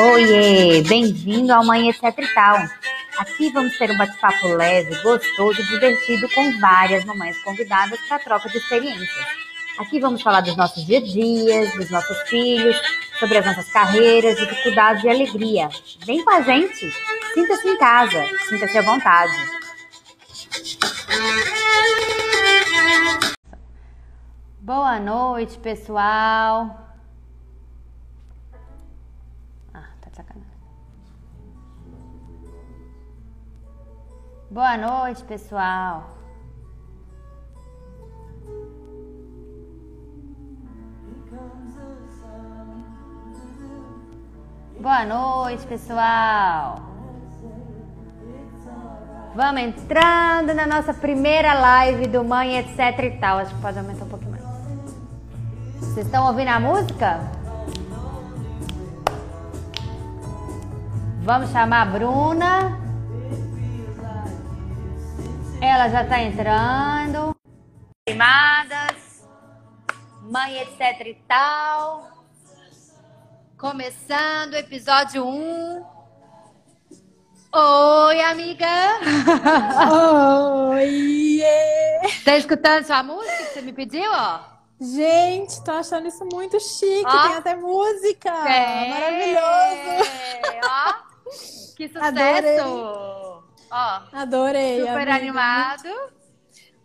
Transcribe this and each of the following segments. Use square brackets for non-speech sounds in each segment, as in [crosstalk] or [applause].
Oiê, bem-vindo ao Mãe Etc Tal. Aqui vamos ter um bate-papo leve, gostoso e divertido com várias mamães convidadas para troca de experiências. Aqui vamos falar dos nossos dia a dias, dos nossos filhos, sobre as nossas carreiras, dificuldades e alegria. Vem com a gente! Sinta-se em casa, sinta-se à vontade. Boa noite, pessoal. Boa noite, pessoal. Boa noite, pessoal. Vamos entrando na nossa primeira live do Mãe Etc e tal. Acho que pode aumentar um pouquinho mais. Vocês estão ouvindo a música? Vamos chamar a Bruna. Ela já tá entrando. Animadas. Mãe, etc e tal. Começando o episódio 1. Oi, amiga! Oi! Tá escutando sua música que você me pediu, ó? Gente, tô achando isso muito chique. Ó. Tem até música! É. Maravilhoso! Ó, que sucesso! Adorei. Ó, adorei. Super amiga. animado.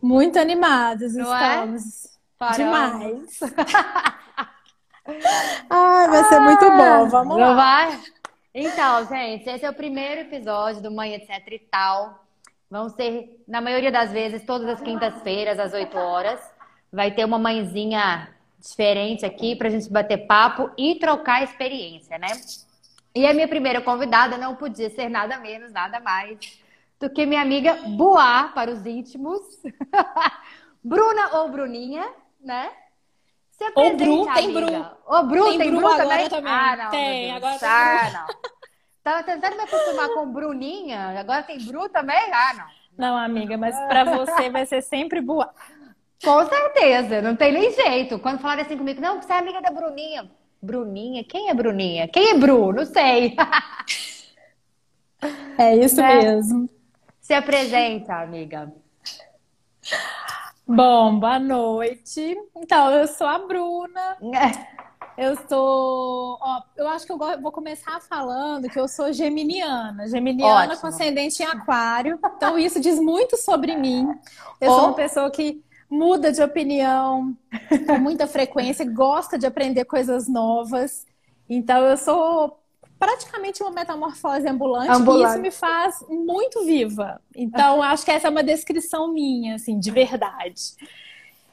Muito animados Não é? estamos. É? Demais. [laughs] Ai, vai ser muito bom. Vamos lá. Vai? Então, gente, esse é o primeiro episódio do Mãe Etc e Tal. Vão ser, na maioria das vezes, todas as quintas-feiras, às 8 horas. Vai ter uma mãezinha diferente aqui pra gente bater papo e trocar experiência, né? E a minha primeira convidada não podia ser nada menos, nada mais do que minha amiga Boa para os íntimos. [laughs] Bruna ou Bruninha, né? Se ou Bru, tem Bru. Ô, Bru, tem, tem Bru, Bru também? também? Ah, não. Tem, agora tem ah, não. Tava tentando me acostumar com Bruninha, agora tem Bru também? Ah, não. Não, amiga, mas para você vai ser sempre boa. Com certeza, não tem nem jeito. Quando falarem assim comigo, não, você é amiga da Bruninha. Bruninha? Quem é Bruninha? Quem é Bru? Não sei. [laughs] É isso né? mesmo. Se apresenta, amiga. Bom, boa noite. Então, eu sou a Bruna. Eu sou. Ó, eu acho que eu vou começar falando que eu sou geminiana. Geminiana Ótimo. com ascendente em aquário. Então, isso diz muito sobre mim. Eu sou uma pessoa que muda de opinião com muita frequência, gosta de aprender coisas novas. Então, eu sou praticamente uma metamorfose ambulante, ambulante. e isso me faz muito viva. Então, acho que essa é uma descrição minha, assim, de verdade.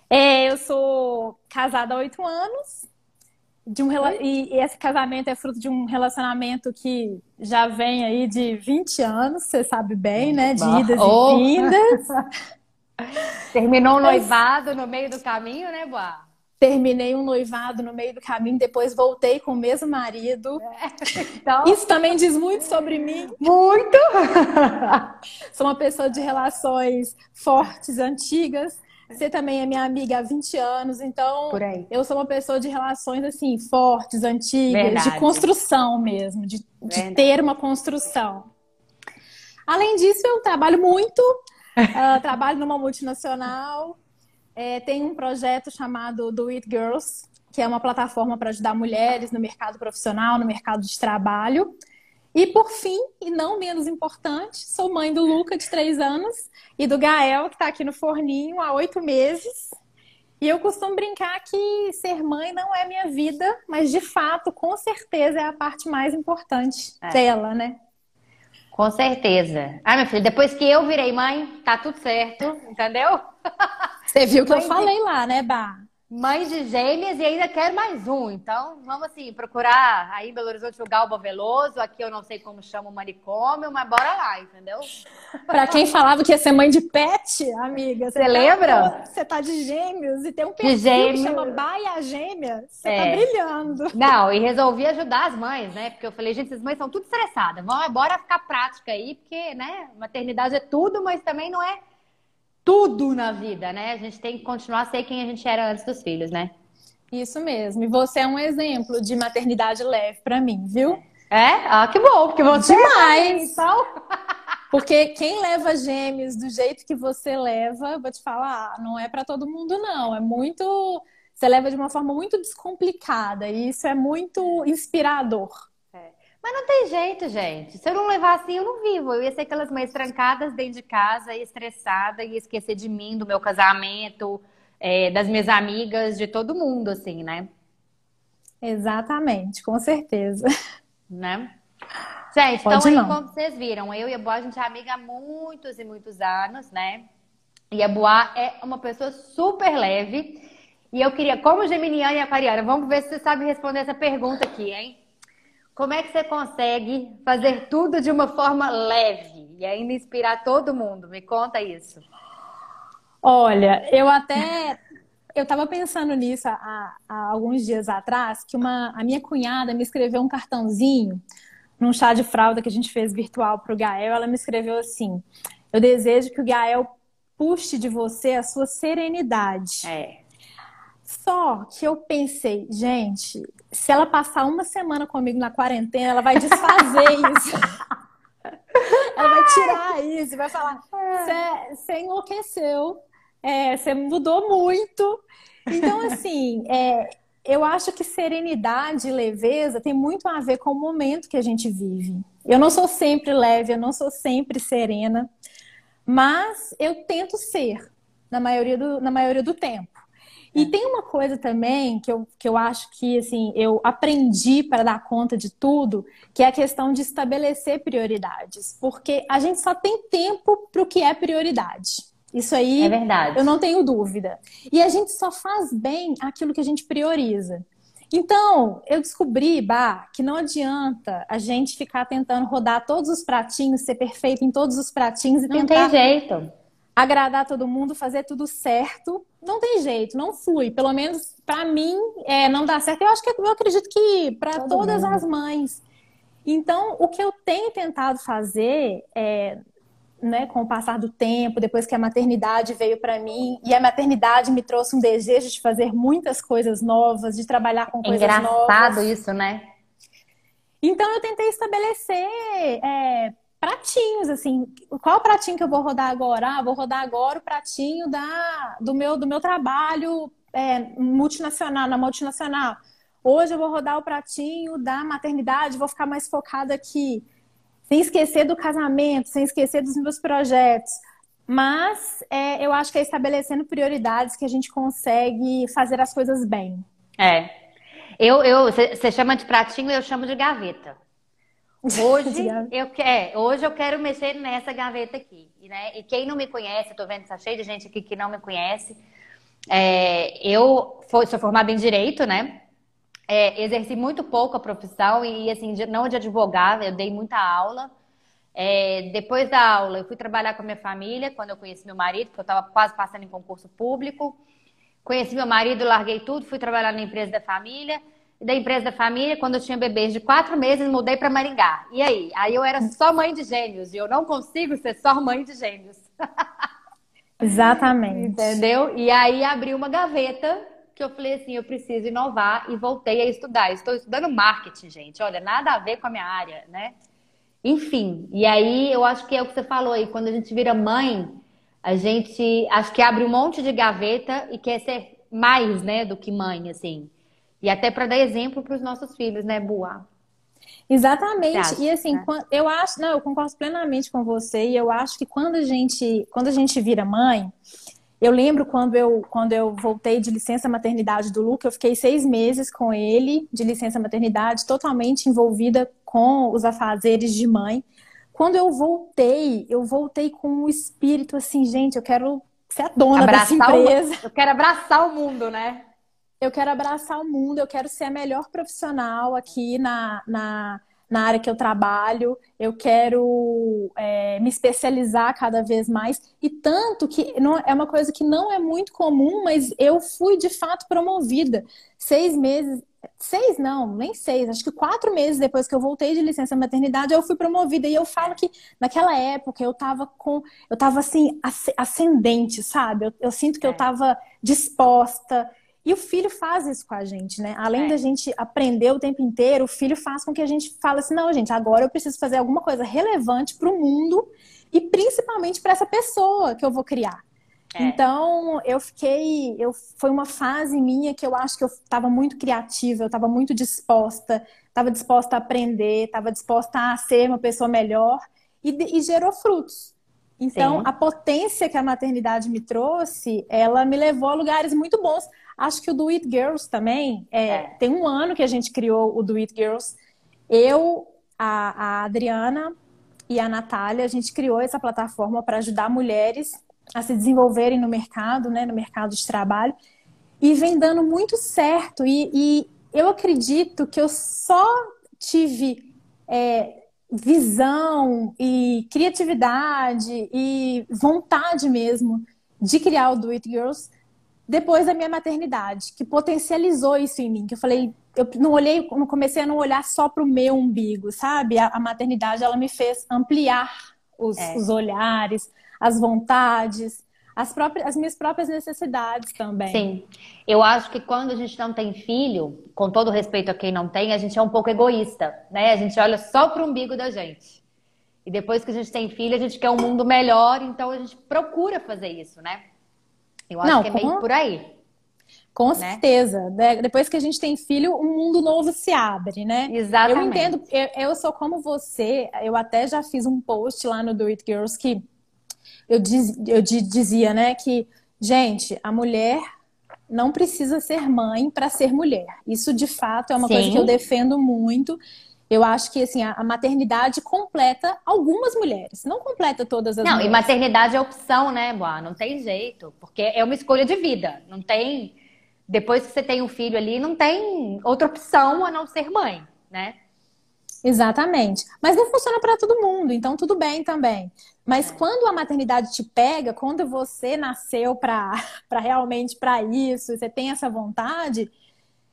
É, eu sou casada há oito anos, de um, e esse casamento é fruto de um relacionamento que já vem aí de 20 anos, você sabe bem, né? De idas oh. e vindas. [laughs] Terminou o noivado no meio do caminho, né, Boa? Terminei um noivado no meio do caminho, depois voltei com o mesmo marido. É. Então... Isso também diz muito sobre mim. Muito! [laughs] Sou uma pessoa de relações fortes, antigas. Você também é minha amiga há 20 anos, então eu sou uma pessoa de relações assim, fortes, antigas, Verdade. de construção mesmo, de, de ter uma construção. Além disso, eu trabalho muito, uh, [laughs] trabalho numa multinacional, é, tem um projeto chamado Do It Girls, que é uma plataforma para ajudar mulheres no mercado profissional, no mercado de trabalho. E por fim, e não menos importante, sou mãe do Luca, de três anos, e do Gael, que está aqui no forninho há oito meses. E eu costumo brincar que ser mãe não é minha vida, mas de fato, com certeza, é a parte mais importante é. dela, né? Com certeza. Ah, meu filho, depois que eu virei mãe, tá tudo certo, entendeu? Você viu que eu falei de... lá, né, Bah? Mãe de gêmeas e ainda quero mais um. Então, vamos assim, procurar aí em Belo Horizonte o Galba Veloso. Aqui eu não sei como chama o manicômio, mas bora lá, entendeu? Pra quem falava que ia ser mãe de pet, amiga. Você tá, lembra? Você tá de gêmeos e tem um perfil que chama Baia Gêmea. Você tá é. tá brilhando. Não, e resolvi ajudar as mães, né? Porque eu falei, gente, as mães são tudo estressadas. Bora ficar prática aí, porque, né? Maternidade é tudo, mas também não é tudo na vida, né? A gente tem que continuar a ser quem a gente era antes dos filhos, né? Isso mesmo. E você é um exemplo de maternidade leve para mim, viu? É? Ah, que bom, porque você Demais! Então... [laughs] Porque quem leva gêmeos do jeito que você leva, vou te falar, não é para todo mundo, não. É muito. Você leva de uma forma muito descomplicada e isso é muito inspirador. Mas não tem jeito, gente. Se eu não levar assim, eu não vivo. Eu ia ser aquelas mães trancadas dentro de casa, estressada, ia esquecer de mim, do meu casamento, é, das minhas amigas, de todo mundo, assim, né? Exatamente, com certeza. Né? Gente, Pode então aí, como vocês viram, eu e a Boa, a gente é amiga há muitos e muitos anos, né? E a Boa é uma pessoa super leve. E eu queria, como Geminiana e Aquariana, vamos ver se você sabe responder essa pergunta aqui, hein? Como é que você consegue fazer tudo de uma forma leve e ainda inspirar todo mundo? Me conta isso. Olha, eu até eu estava pensando nisso há, há, alguns dias atrás, que uma, a minha cunhada me escreveu um cartãozinho num chá de fralda que a gente fez virtual para o Gael. Ela me escreveu assim: Eu desejo que o Gael puxe de você a sua serenidade. É. Só que eu pensei, gente, se ela passar uma semana comigo na quarentena, ela vai desfazer [laughs] isso. ela vai tirar isso, vai falar: você enlouqueceu é, você mudou muito. Então, assim, é, eu acho que serenidade e leveza tem muito a ver com o momento que a gente vive. Eu não sou sempre leve, eu não sou sempre serena, mas eu tento ser na maioria do, na maioria do tempo. E tem uma coisa também que eu, que eu acho que assim, eu aprendi para dar conta de tudo, que é a questão de estabelecer prioridades. Porque a gente só tem tempo para o que é prioridade. Isso aí, é verdade. eu não tenho dúvida. E a gente só faz bem aquilo que a gente prioriza. Então, eu descobri, Bah, que não adianta a gente ficar tentando rodar todos os pratinhos, ser perfeito em todos os pratinhos e não tentar tem jeito. Agradar todo mundo, fazer tudo certo. Não tem jeito, não fui. Pelo menos para mim, é, não dá certo. Eu acho que eu acredito que para todas mundo. as mães. Então, o que eu tenho tentado fazer é né, com o passar do tempo, depois que a maternidade veio para mim, e a maternidade me trouxe um desejo de fazer muitas coisas novas, de trabalhar com coisas Engraçado novas. Engraçado isso, né? Então eu tentei estabelecer é, pratinhos, assim, qual pratinho que eu vou rodar agora? Ah, vou rodar agora o pratinho da, do, meu, do meu trabalho é, multinacional, na multinacional. Hoje eu vou rodar o pratinho da maternidade, vou ficar mais focada aqui sem esquecer do casamento, sem esquecer dos meus projetos. Mas é, eu acho que é estabelecendo prioridades que a gente consegue fazer as coisas bem. É. Eu, eu, você chama de pratinho, eu chamo de gaveta. Hoje [laughs] eu, é, hoje eu quero mexer nessa gaveta aqui. Né? E quem não me conhece, estou vendo, está cheio de gente aqui que não me conhece. É, eu sou formada em Direito, né? é, exerci muito pouco a profissão e, assim, não de advogada, eu dei muita aula. É, depois da aula, eu fui trabalhar com a minha família, quando eu conheci meu marido, porque eu estava quase passando em concurso público. Conheci meu marido, larguei tudo, fui trabalhar na empresa da família. Da empresa da família, quando eu tinha bebês de quatro meses, mudei para Maringá. E aí? Aí eu era só mãe de gêmeos, e eu não consigo ser só mãe de gêmeos. [laughs] Exatamente. Entendeu? E aí abri uma gaveta que eu falei assim, eu preciso inovar e voltei a estudar. Estou estudando marketing, gente. Olha, nada a ver com a minha área, né? Enfim, e aí eu acho que é o que você falou aí, quando a gente vira mãe, a gente acho que abre um monte de gaveta e quer ser mais, né, do que mãe, assim. E até para dar exemplo para os nossos filhos, né, Boa? Exatamente. Acha, e assim, né? eu acho, não, eu concordo plenamente com você e eu acho que quando a gente, quando a gente vira mãe, eu lembro quando eu, quando eu voltei de licença maternidade do Luca, eu fiquei seis meses com ele, de licença maternidade, totalmente envolvida com os afazeres de mãe. Quando eu voltei, eu voltei com um espírito assim, gente, eu quero ser a dona abraçar dessa empresa. O, eu quero abraçar o mundo, né? Eu quero abraçar o mundo, eu quero ser a melhor profissional aqui na, na na área que eu trabalho, eu quero é, me especializar cada vez mais. E tanto que não, é uma coisa que não é muito comum, mas eu fui de fato promovida. Seis meses, seis não, nem seis, acho que quatro meses depois que eu voltei de licença maternidade, eu fui promovida. E eu falo que naquela época eu tava com, eu tava assim, ascendente, sabe? Eu, eu sinto que é. eu tava disposta. E o filho faz isso com a gente, né? Além é. da gente aprender o tempo inteiro, o filho faz com que a gente fale assim: não, gente, agora eu preciso fazer alguma coisa relevante para o mundo e principalmente para essa pessoa que eu vou criar. É. Então, eu fiquei. Eu, foi uma fase minha que eu acho que eu estava muito criativa, eu estava muito disposta, estava disposta a aprender, estava disposta a ser uma pessoa melhor e, e gerou frutos. Então, Sim. a potência que a maternidade me trouxe, ela me levou a lugares muito bons. Acho que o Do It Girls também, é, é. tem um ano que a gente criou o Do It Girls. Eu, a, a Adriana e a Natália, a gente criou essa plataforma para ajudar mulheres a se desenvolverem no mercado, né, no mercado de trabalho. E vem dando muito certo. E, e eu acredito que eu só tive é, visão e criatividade e vontade mesmo de criar o Do It Girls depois da minha maternidade, que potencializou isso em mim, que eu falei, eu não olhei, não comecei a não olhar só para o meu umbigo, sabe? A, a, maternidade ela me fez ampliar os, é. os olhares, as vontades, as, próprias, as minhas próprias necessidades também. Sim. Eu acho que quando a gente não tem filho, com todo respeito a quem não tem, a gente é um pouco egoísta, né? A gente olha só para o umbigo da gente. E depois que a gente tem filho, a gente quer um mundo melhor, então a gente procura fazer isso, né? Eu acho não, que é meio por aí. Com né? certeza. Né? Depois que a gente tem filho, um mundo novo se abre, né? Exatamente. Eu entendo, eu, eu sou como você, eu até já fiz um post lá no Do It Girls que eu, diz, eu dizia, né, que, gente, a mulher não precisa ser mãe para ser mulher. Isso, de fato, é uma Sim. coisa que eu defendo muito. Eu acho que assim, a maternidade completa algumas mulheres, não completa todas as não, mulheres. Não, e maternidade é opção, né, Boa? Não tem jeito, porque é uma escolha de vida. Não tem. Depois que você tem um filho ali, não tem outra opção a não ser mãe, né? Exatamente. Mas não funciona para todo mundo, então tudo bem também. Mas é. quando a maternidade te pega, quando você nasceu para [laughs] realmente para isso, você tem essa vontade,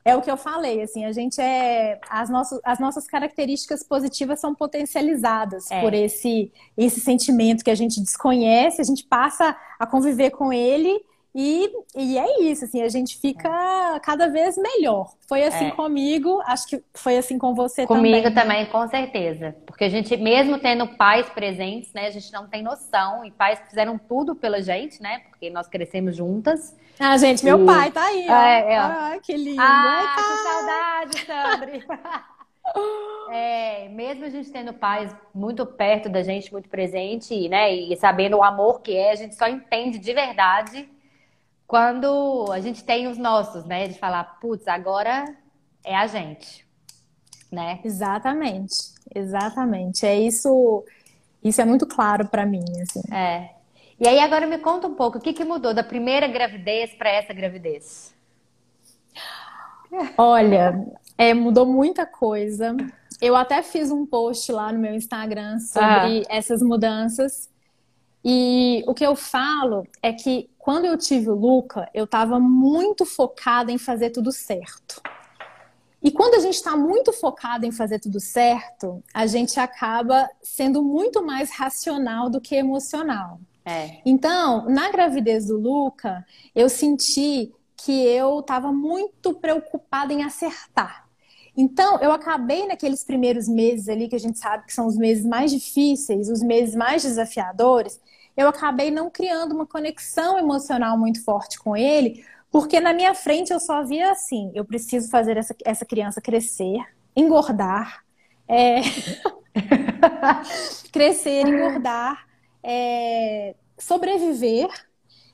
é o que eu falei, assim, a gente é as nossas, as nossas características positivas são potencializadas é. por esse esse sentimento que a gente desconhece, a gente passa a conviver com ele e, e é isso, assim, a gente fica cada vez melhor. Foi assim é. comigo, acho que foi assim com você comigo também. Comigo também, com certeza. Porque a gente, mesmo tendo pais presentes, né, a gente não tem noção. E pais fizeram tudo pela gente, né? Porque nós crescemos juntas. Ah, gente, meu e... pai tá aí, ó. É, é. Ah, que lindo. Ah, que saudade, Sandri. [laughs] É, mesmo a gente tendo pais muito perto da gente, muito presente, né? E sabendo o amor que é, a gente só entende de verdade quando a gente tem os nossos, né? De falar, putz, agora é a gente, né? Exatamente, exatamente. É isso. Isso é muito claro para mim, assim. É. E aí agora me conta um pouco, o que, que mudou da primeira gravidez para essa gravidez? Olha, é, mudou muita coisa. Eu até fiz um post lá no meu Instagram sobre ah. essas mudanças. E o que eu falo é que quando eu tive o Luca, eu estava muito focada em fazer tudo certo. E quando a gente está muito focado em fazer tudo certo, a gente acaba sendo muito mais racional do que emocional. É. Então, na gravidez do Luca, eu senti que eu estava muito preocupada em acertar. Então, eu acabei naqueles primeiros meses ali, que a gente sabe que são os meses mais difíceis, os meses mais desafiadores, eu acabei não criando uma conexão emocional muito forte com ele, porque na minha frente eu só via assim: eu preciso fazer essa, essa criança crescer, engordar, é... [laughs] crescer, engordar, é... sobreviver.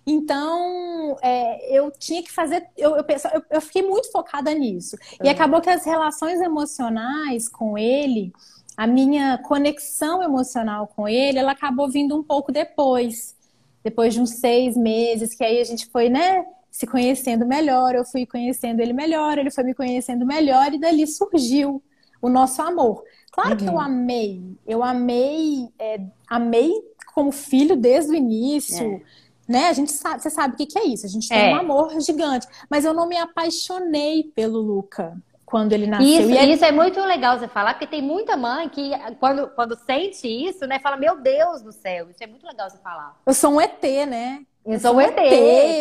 Então, é, eu tinha que fazer. Eu, eu, eu, eu fiquei muito focada nisso. E acabou que as relações emocionais com ele a minha conexão emocional com ele, ela acabou vindo um pouco depois. Depois de uns seis meses, que aí a gente foi, né, se conhecendo melhor, eu fui conhecendo ele melhor, ele foi me conhecendo melhor, e dali surgiu o nosso amor. Claro uhum. que eu uhum. amei, eu amei, é, amei como filho desde o início. É. Né? A gente sabe, você sabe o que, que é isso. A gente tem é. um amor gigante. Mas eu não me apaixonei pelo Luca quando ele nasceu. Isso, e isso é muito legal você falar, porque tem muita mãe que, quando, quando sente isso, né, fala, meu Deus do céu, isso é muito legal você falar. Eu sou um ET, né? Eu sou um ET.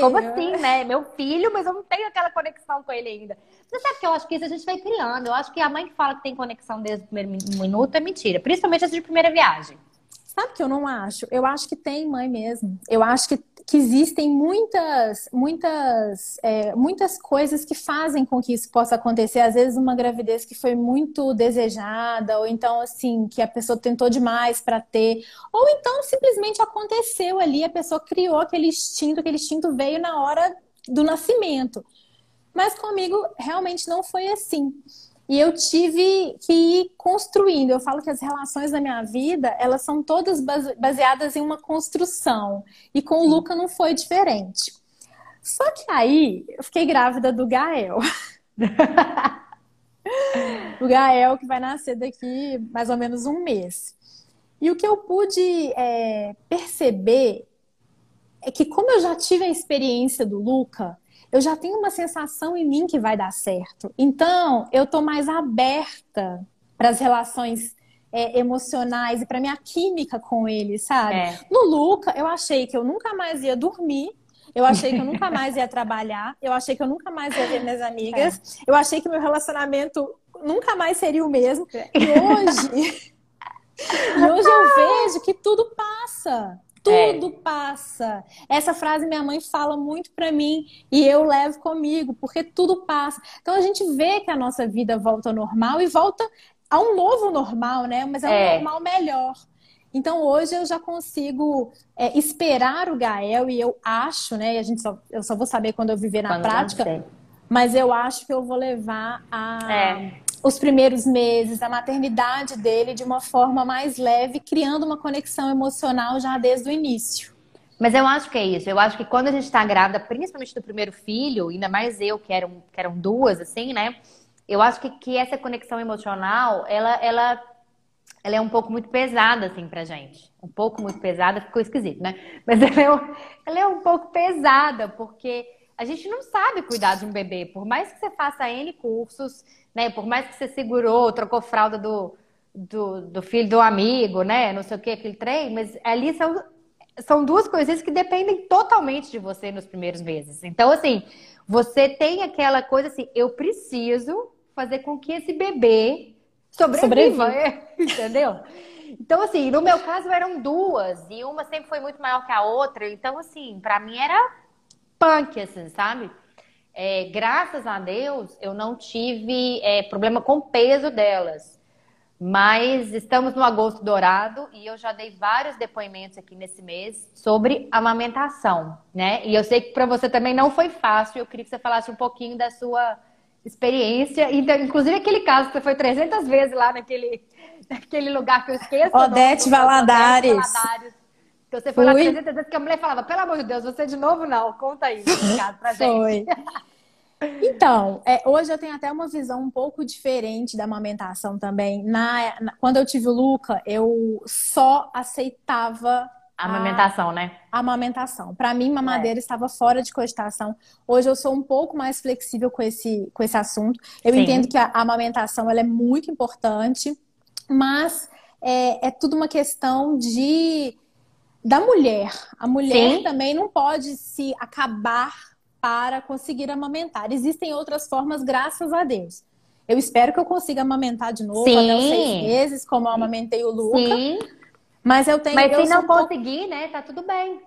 Como assim, né? Meu filho, mas eu não tenho aquela conexão com ele ainda. Você sabe que eu acho que isso a gente vai criando. Eu acho que a mãe que fala que tem conexão desde o primeiro minuto é mentira. Principalmente essa de primeira viagem. Sabe que eu não acho? Eu acho que tem mãe mesmo. Eu acho que, que existem muitas, muitas, é, muitas coisas que fazem com que isso possa acontecer. Às vezes uma gravidez que foi muito desejada, ou então assim que a pessoa tentou demais para ter, ou então simplesmente aconteceu ali, a pessoa criou aquele instinto, aquele instinto veio na hora do nascimento. Mas comigo realmente não foi assim. E eu tive que ir construindo. Eu falo que as relações da minha vida, elas são todas baseadas em uma construção. E com o Luca não foi diferente. Só que aí, eu fiquei grávida do Gael. [laughs] o Gael, que vai nascer daqui mais ou menos um mês. E o que eu pude é, perceber é que, como eu já tive a experiência do Luca, eu já tenho uma sensação em mim que vai dar certo. Então, eu tô mais aberta para as relações é, emocionais e para minha química com ele, sabe? É. No Luca, eu achei que eu nunca mais ia dormir. Eu achei que eu nunca mais ia trabalhar. Eu achei que eu nunca mais ia ver minhas amigas. É. Eu achei que meu relacionamento nunca mais seria o mesmo. E hoje. [laughs] e hoje eu vejo que tudo passa. Tudo é. passa. Essa frase minha mãe fala muito para mim e eu levo comigo, porque tudo passa. Então a gente vê que a nossa vida volta ao normal e volta a um novo normal, né? Mas é um é. normal melhor. Então hoje eu já consigo é, esperar o Gael e eu acho, né? E a gente só, eu só vou saber quando eu viver na quando prática. Mas eu acho que eu vou levar a é os primeiros meses, a maternidade dele de uma forma mais leve, criando uma conexão emocional já desde o início. Mas eu acho que é isso. Eu acho que quando a gente está grávida, principalmente do primeiro filho, ainda mais eu, que eram, que eram duas, assim, né? Eu acho que, que essa conexão emocional, ela, ela, ela é um pouco muito pesada, assim, pra gente. Um pouco muito pesada, ficou esquisito, né? Mas [laughs] ela é, ela é um pouco pesada, porque a gente não sabe cuidar de um bebê. Por mais que você faça N cursos, né? Por mais que você segurou, trocou fralda do, do, do filho do amigo, né? Não sei o que, aquele trem, mas ali são, são duas coisas que dependem totalmente de você nos primeiros meses. Então, assim, você tem aquela coisa assim, eu preciso fazer com que esse bebê sobreviva, [laughs] entendeu? Então, assim, no meu caso eram duas, e uma sempre foi muito maior que a outra, então, assim, para mim era punk, assim, sabe? É, graças a Deus, eu não tive é, problema com o peso delas. Mas estamos no agosto dourado e eu já dei vários depoimentos aqui nesse mês sobre amamentação, né? E eu sei que para você também não foi fácil. Eu queria que você falasse um pouquinho da sua experiência. Então, inclusive aquele caso que você foi 300 vezes lá naquele, naquele lugar que eu esqueço. Odete Valadares. Odete Valadares que você foi Fui. lá 300 vezes que a mulher falava, pelo amor de Deus, você de novo não. Conta aí, caso pra gente. Foi. [laughs] Então, é, hoje eu tenho até uma visão um pouco diferente da amamentação também. Na, na quando eu tive o Luca, eu só aceitava a amamentação, né? A amamentação. Para mim, mamadeira é. estava fora de cogitação. Hoje eu sou um pouco mais flexível com esse, com esse assunto. Eu Sim. entendo que a, a amamentação ela é muito importante, mas é, é tudo uma questão de da mulher. A mulher Sim. também não pode se acabar para conseguir amamentar. Existem outras formas, graças a Deus. Eu espero que eu consiga amamentar de novo Sim. até os seis meses, como eu amamentei o Luca. Sim. Mas eu tenho. Mas se não um conseguir, pouco... né? Tá tudo bem.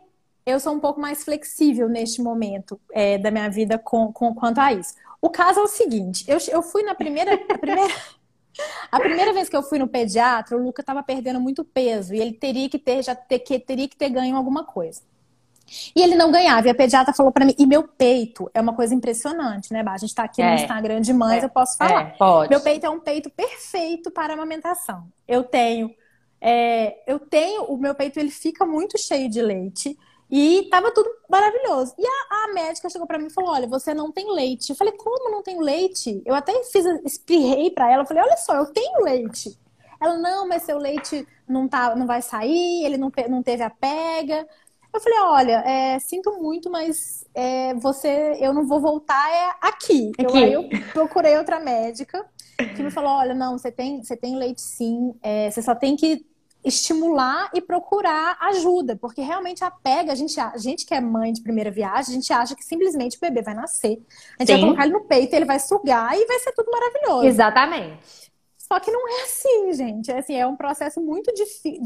Eu sou um pouco mais flexível neste momento é, da minha vida com, com, quanto a isso. O caso é o seguinte: eu, eu fui na primeira. Primeira... [laughs] A primeira vez que eu fui no pediatra, o Luca estava perdendo muito peso e ele teria que ter já ter, que, teria que ter ganho alguma coisa. E ele não ganhava. E a pediatra falou para mim, e meu peito é uma coisa impressionante, né, A gente tá aqui é. no Instagram de mães, é. eu posso falar. É, pode. Meu peito é um peito perfeito para amamentação. Eu tenho, é, eu tenho, o meu peito ele fica muito cheio de leite. E tava tudo maravilhoso. E a, a médica chegou para mim e falou: Olha, você não tem leite. Eu falei: Como não tenho leite? Eu até fiz, espirrei para ela. Eu falei: Olha só, eu tenho leite. Ela: Não, mas seu leite não, tá, não vai sair, ele não, não teve a pega. Eu falei: Olha, é, sinto muito, mas é, você, eu não vou voltar é aqui. aqui. Eu, aí eu procurei outra médica que me falou: Olha, não, você tem, você tem leite sim, é, você só tem que estimular e procurar ajuda, porque realmente apega, a gente, a gente que é mãe de primeira viagem, a gente acha que simplesmente o bebê vai nascer, a gente Sim. vai colocar ele no peito, ele vai sugar e vai ser tudo maravilhoso. Exatamente. Só que não é assim, gente. É, assim, é um processo muito,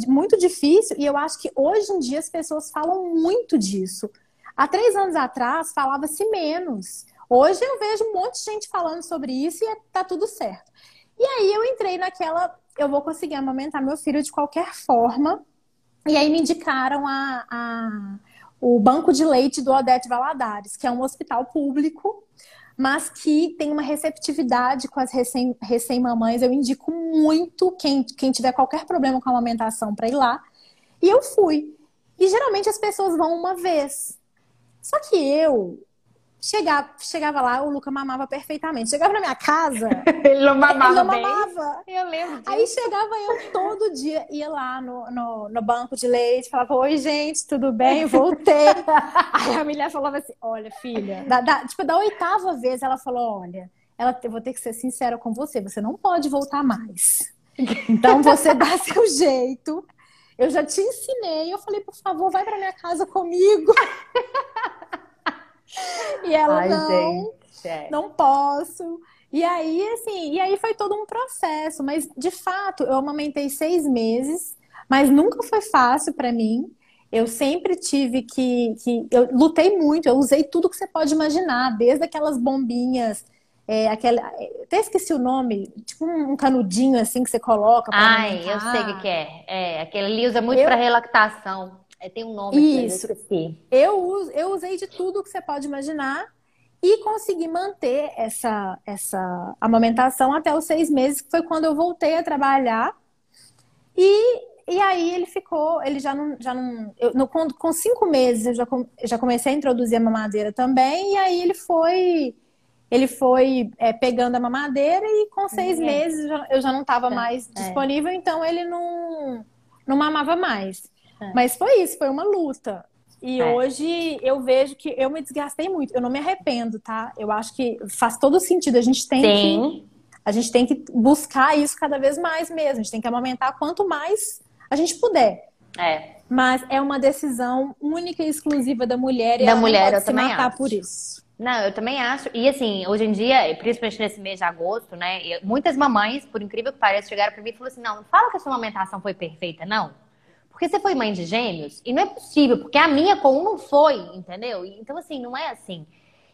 muito difícil e eu acho que hoje em dia as pessoas falam muito disso. Há três anos atrás falava-se menos. Hoje eu vejo um monte de gente falando sobre isso e é, tá tudo certo. E aí eu entrei naquela, eu vou conseguir amamentar meu filho de qualquer forma. E aí me indicaram a, a o Banco de Leite do Odete Valadares, que é um hospital público, mas que tem uma receptividade com as recém-mamães. eu indico muito quem, quem tiver qualquer problema com a amamentação para ir lá. E eu fui. E geralmente as pessoas vão uma vez. Só que eu chegava, chegava lá, o Luca mamava perfeitamente. Chegava na minha casa. [laughs] ele não mamava. Ele não mamava. Eu lembro. Disso. Aí chegava eu todo dia, ia lá no, no, no, banco de leite, falava: Oi, gente, tudo bem? Voltei. [laughs] Aí a mulher falava assim: Olha, filha, da, da, tipo, da oitava vez ela falou: Olha, ela, eu vou ter que ser sincera com você, você não pode voltar mais. Então você dá [laughs] seu jeito. Eu já te ensinei. Eu falei, por favor, vai para minha casa comigo. [laughs] e ela, Ai, não, gente, é. não posso. E aí, assim, e aí foi todo um processo. Mas, de fato, eu amamentei seis meses, mas nunca foi fácil para mim. Eu sempre tive que, que. Eu lutei muito, eu usei tudo que você pode imaginar, desde aquelas bombinhas é, aquela, até esqueci o nome, tipo um, canudinho assim que você coloca. Ai, eu sei o que, que, é. É, aquele ali usa muito eu... para relactação. É, tem um nome Isso. Que eu, eu, eu usei de tudo que você pode imaginar e consegui manter essa, essa amamentação até os seis meses, que foi quando eu voltei a trabalhar. E, e aí ele ficou, ele já não. Já não eu, no, com, com cinco meses eu já, já comecei a introduzir a mamadeira também, e aí ele foi ele foi é, pegando a mamadeira e com seis é. meses eu já não estava é. mais é. disponível, então ele não, não mamava mais. É. Mas foi isso, foi uma luta. E é. hoje eu vejo que eu me desgastei muito. Eu não me arrependo, tá? Eu acho que faz todo sentido. A gente tem que a gente tem que buscar isso cada vez mais mesmo. A gente tem que amamentar quanto mais a gente puder. É. Mas é uma decisão única e exclusiva da mulher e da ela mulher, pode se matar acho. por isso. Não, eu também acho. E assim, hoje em dia, principalmente nesse mês de agosto, né? Muitas mamães, por incrível que pareça, chegaram para mim e falaram assim: não, não fala que a sua amamentação foi perfeita, não. Porque você foi mãe de gêmeos e não é possível, porque a minha com um não foi, entendeu? Então, assim, não é assim.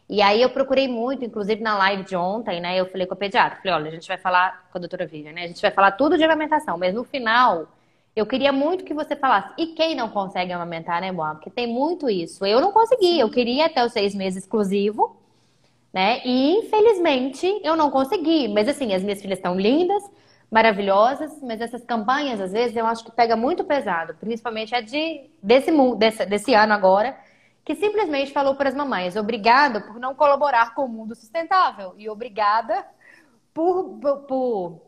E aí eu procurei muito, inclusive na live de ontem, né? Eu falei com a pediatra, falei, olha, a gente vai falar com a doutora Vivian, né? A gente vai falar tudo de amamentação, mas no final eu queria muito que você falasse. E quem não consegue amamentar, né, Boa? Porque tem muito isso. Eu não consegui. Eu queria até os seis meses exclusivo, né? E infelizmente eu não consegui. Mas assim, as minhas filhas estão lindas, maravilhosas, mas essas campanhas, às vezes, eu acho que pega muito pesado. Principalmente a de, desse, desse, desse ano agora, que simplesmente falou para as mamães: obrigada por não colaborar com o mundo sustentável. E obrigada por, por, por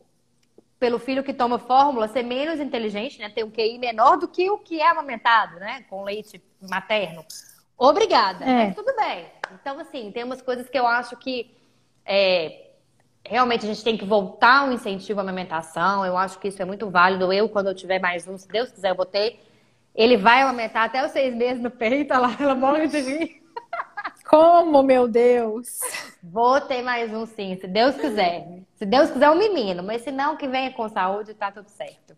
pelo filho que toma fórmula ser menos inteligente, né? Ter um QI menor do que o que é amamentado, né? Com leite materno. Obrigada, é. mas tudo bem. Então, assim, tem umas coisas que eu acho que é, realmente a gente tem que voltar o incentivo à amamentação. Eu acho que isso é muito válido. Eu, quando eu tiver mais um, se Deus quiser, eu vou ter. Ele vai aumentar até os seis meses no peito, lá, ela morre de mim. Como, meu Deus? Vou ter mais um sim, se Deus quiser. Se Deus quiser, um menino, mas se não, que venha com saúde, tá tudo certo.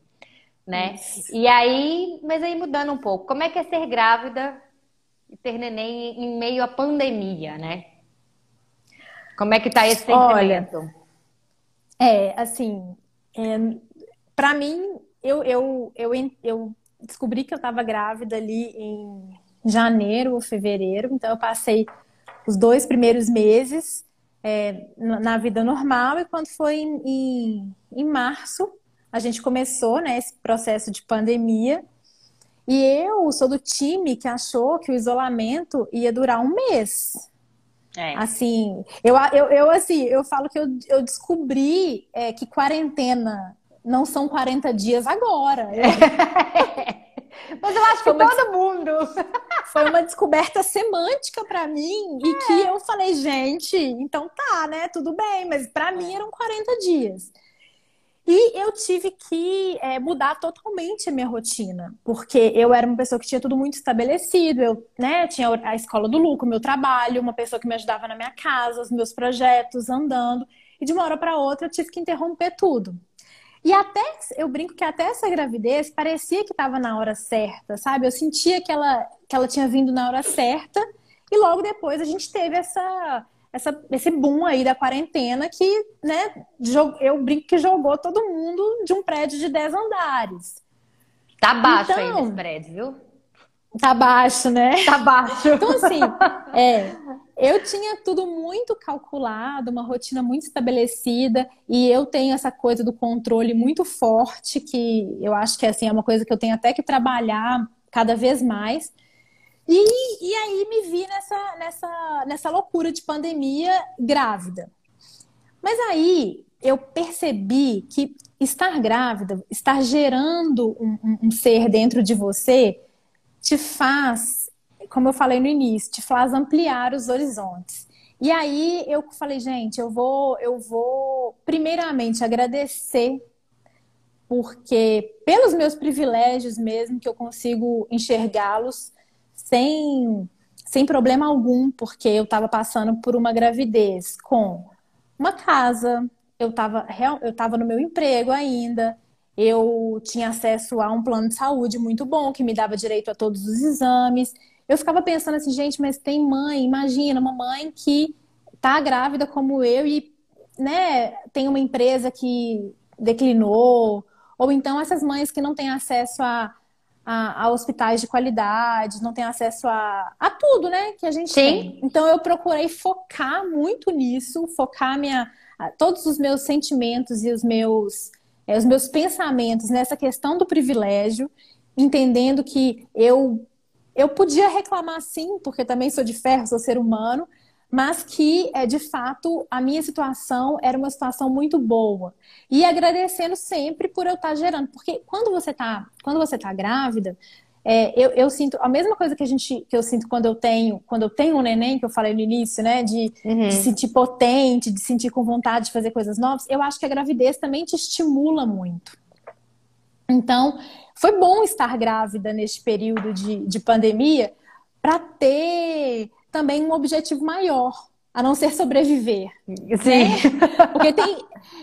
Né? Isso. E aí, mas aí mudando um pouco, como é que é ser grávida e ter neném em meio à pandemia, né? Como é que tá esse sentimento? Olha, é, assim, é, para mim, eu, eu, eu, eu descobri que eu tava grávida ali em janeiro ou fevereiro, então eu passei os dois primeiros meses é, na vida normal e quando foi em, em, em, março a gente começou né, esse processo de pandemia e eu sou do time que achou que o isolamento ia durar um mês. É. Assim, eu, eu, eu, assim, eu falo que eu, eu descobri é, que quarentena não são 40 dias agora. Eu... [laughs] Mas eu acho que todo des... mundo. [laughs] Foi uma descoberta semântica para mim é. e que eu falei, gente, então tá, né? Tudo bem, mas para mim eram 40 dias. E eu tive que é, mudar totalmente a minha rotina, porque eu era uma pessoa que tinha tudo muito estabelecido, eu né, tinha a escola do lucro, meu trabalho, uma pessoa que me ajudava na minha casa, os meus projetos, andando, e de uma hora para outra eu tive que interromper tudo. E até, eu brinco que até essa gravidez parecia que estava na hora certa, sabe? Eu sentia que ela, que ela tinha vindo na hora certa, e logo depois a gente teve essa essa, esse boom aí da quarentena que, né, eu brinco que jogou todo mundo de um prédio de 10 andares. Tá baixo então, aí esse prédio, viu? Tá baixo, né? Tá baixo. [laughs] Então, assim, é, eu tinha tudo muito calculado, uma rotina muito estabelecida, e eu tenho essa coisa do controle muito forte, que eu acho que assim, é uma coisa que eu tenho até que trabalhar cada vez mais. E, e aí me vi nessa, nessa, nessa loucura de pandemia grávida. Mas aí eu percebi que estar grávida, estar gerando um, um, um, ser dentro de você, te faz, como eu falei no início, te faz ampliar os horizontes. E aí eu falei, gente, eu vou, eu vou primeiramente agradecer porque pelos meus privilégios mesmo que eu consigo enxergá-los, sem, sem problema algum, porque eu estava passando por uma gravidez com uma casa, eu estava eu tava no meu emprego ainda, eu tinha acesso a um plano de saúde muito bom, que me dava direito a todos os exames. Eu ficava pensando assim, gente, mas tem mãe, imagina, uma mãe que tá grávida como eu e né, tem uma empresa que declinou, ou então essas mães que não têm acesso a a, a, hospitais de qualidade, não tem acesso a, a tudo, né, que a gente Sim. tem. Então eu procurei focar muito nisso, focar minha, todos os meus sentimentos e os meus, é, os meus pensamentos nessa questão do privilégio, entendendo que eu eu podia reclamar sim, porque também sou de ferro, sou ser humano, mas que, é, de fato, a minha situação era uma situação muito boa. E agradecendo sempre por eu estar gerando, porque quando você está quando você tá grávida, é, eu, eu, sinto a mesma coisa que a gente que eu sinto quando eu tenho quando eu tenho um neném que eu falei no início, né, de, uhum. de sentir potente, de sentir com vontade de fazer coisas novas. Eu acho que a gravidez também te estimula muito. Então, foi bom estar grávida neste período de, de pandemia para ter também um objetivo maior, a não ser sobreviver. Sim. Né? [laughs] Porque tem.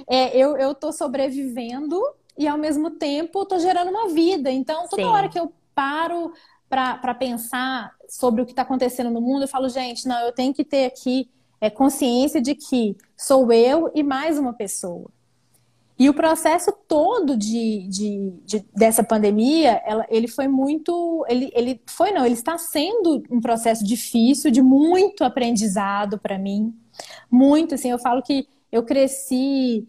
É, eu, eu tô sobrevivendo e ao mesmo tempo tô gerando uma vida. Então, toda Sim. hora que eu paro para pensar sobre o que está acontecendo no mundo, eu falo, gente, não, eu tenho que ter aqui é, consciência de que sou eu e mais uma pessoa. E o processo todo de, de, de dessa pandemia, ela, ele foi muito. Ele, ele foi, não, ele está sendo um processo difícil, de muito aprendizado para mim. Muito, assim, eu falo que eu cresci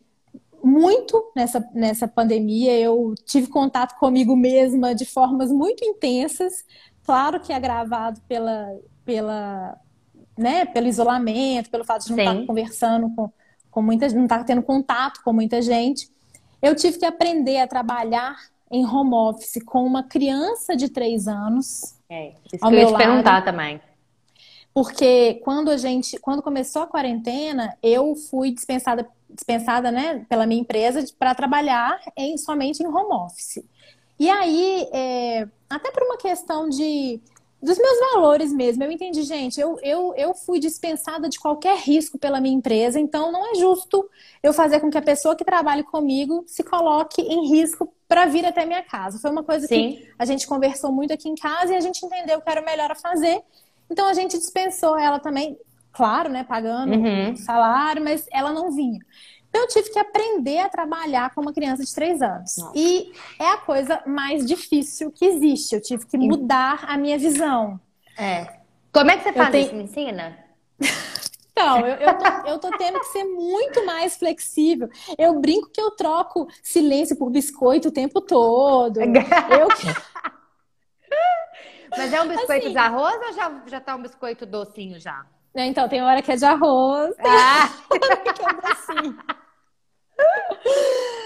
muito nessa, nessa pandemia, eu tive contato comigo mesma de formas muito intensas, claro que agravado pela, pela, né, pelo isolamento, pelo fato de não Sim. estar conversando com, com muita não estar tá tendo contato com muita gente. Eu tive que aprender a trabalhar em home office com uma criança de três anos. É, isso ao que eu ia te lado, perguntar também. Porque quando a gente, quando começou a quarentena, eu fui dispensada, dispensada, né, pela minha empresa para trabalhar em somente em home office. E aí, é, até por uma questão de dos meus valores mesmo. Eu entendi, gente, eu, eu, eu fui dispensada de qualquer risco pela minha empresa, então não é justo eu fazer com que a pessoa que trabalhe comigo se coloque em risco para vir até minha casa. Foi uma coisa Sim. que a gente conversou muito aqui em casa e a gente entendeu que era o melhor a fazer. Então a gente dispensou ela também, claro, né, pagando uhum. salário, mas ela não vinha. Então, eu tive que aprender a trabalhar com uma criança de três anos. Nossa. E é a coisa mais difícil que existe. Eu tive que mudar a minha visão. É. Como é que você faz tenho... isso? Me ensina? [laughs] Não, eu, eu, tô, eu tô tendo que ser muito mais flexível. Eu brinco que eu troco silêncio por biscoito o tempo todo. Eu [laughs] Mas é um biscoito assim, de arroz ou já, já tá um biscoito docinho já? Então, tem hora que é de arroz, tem ah. hora que é docinho. [laughs]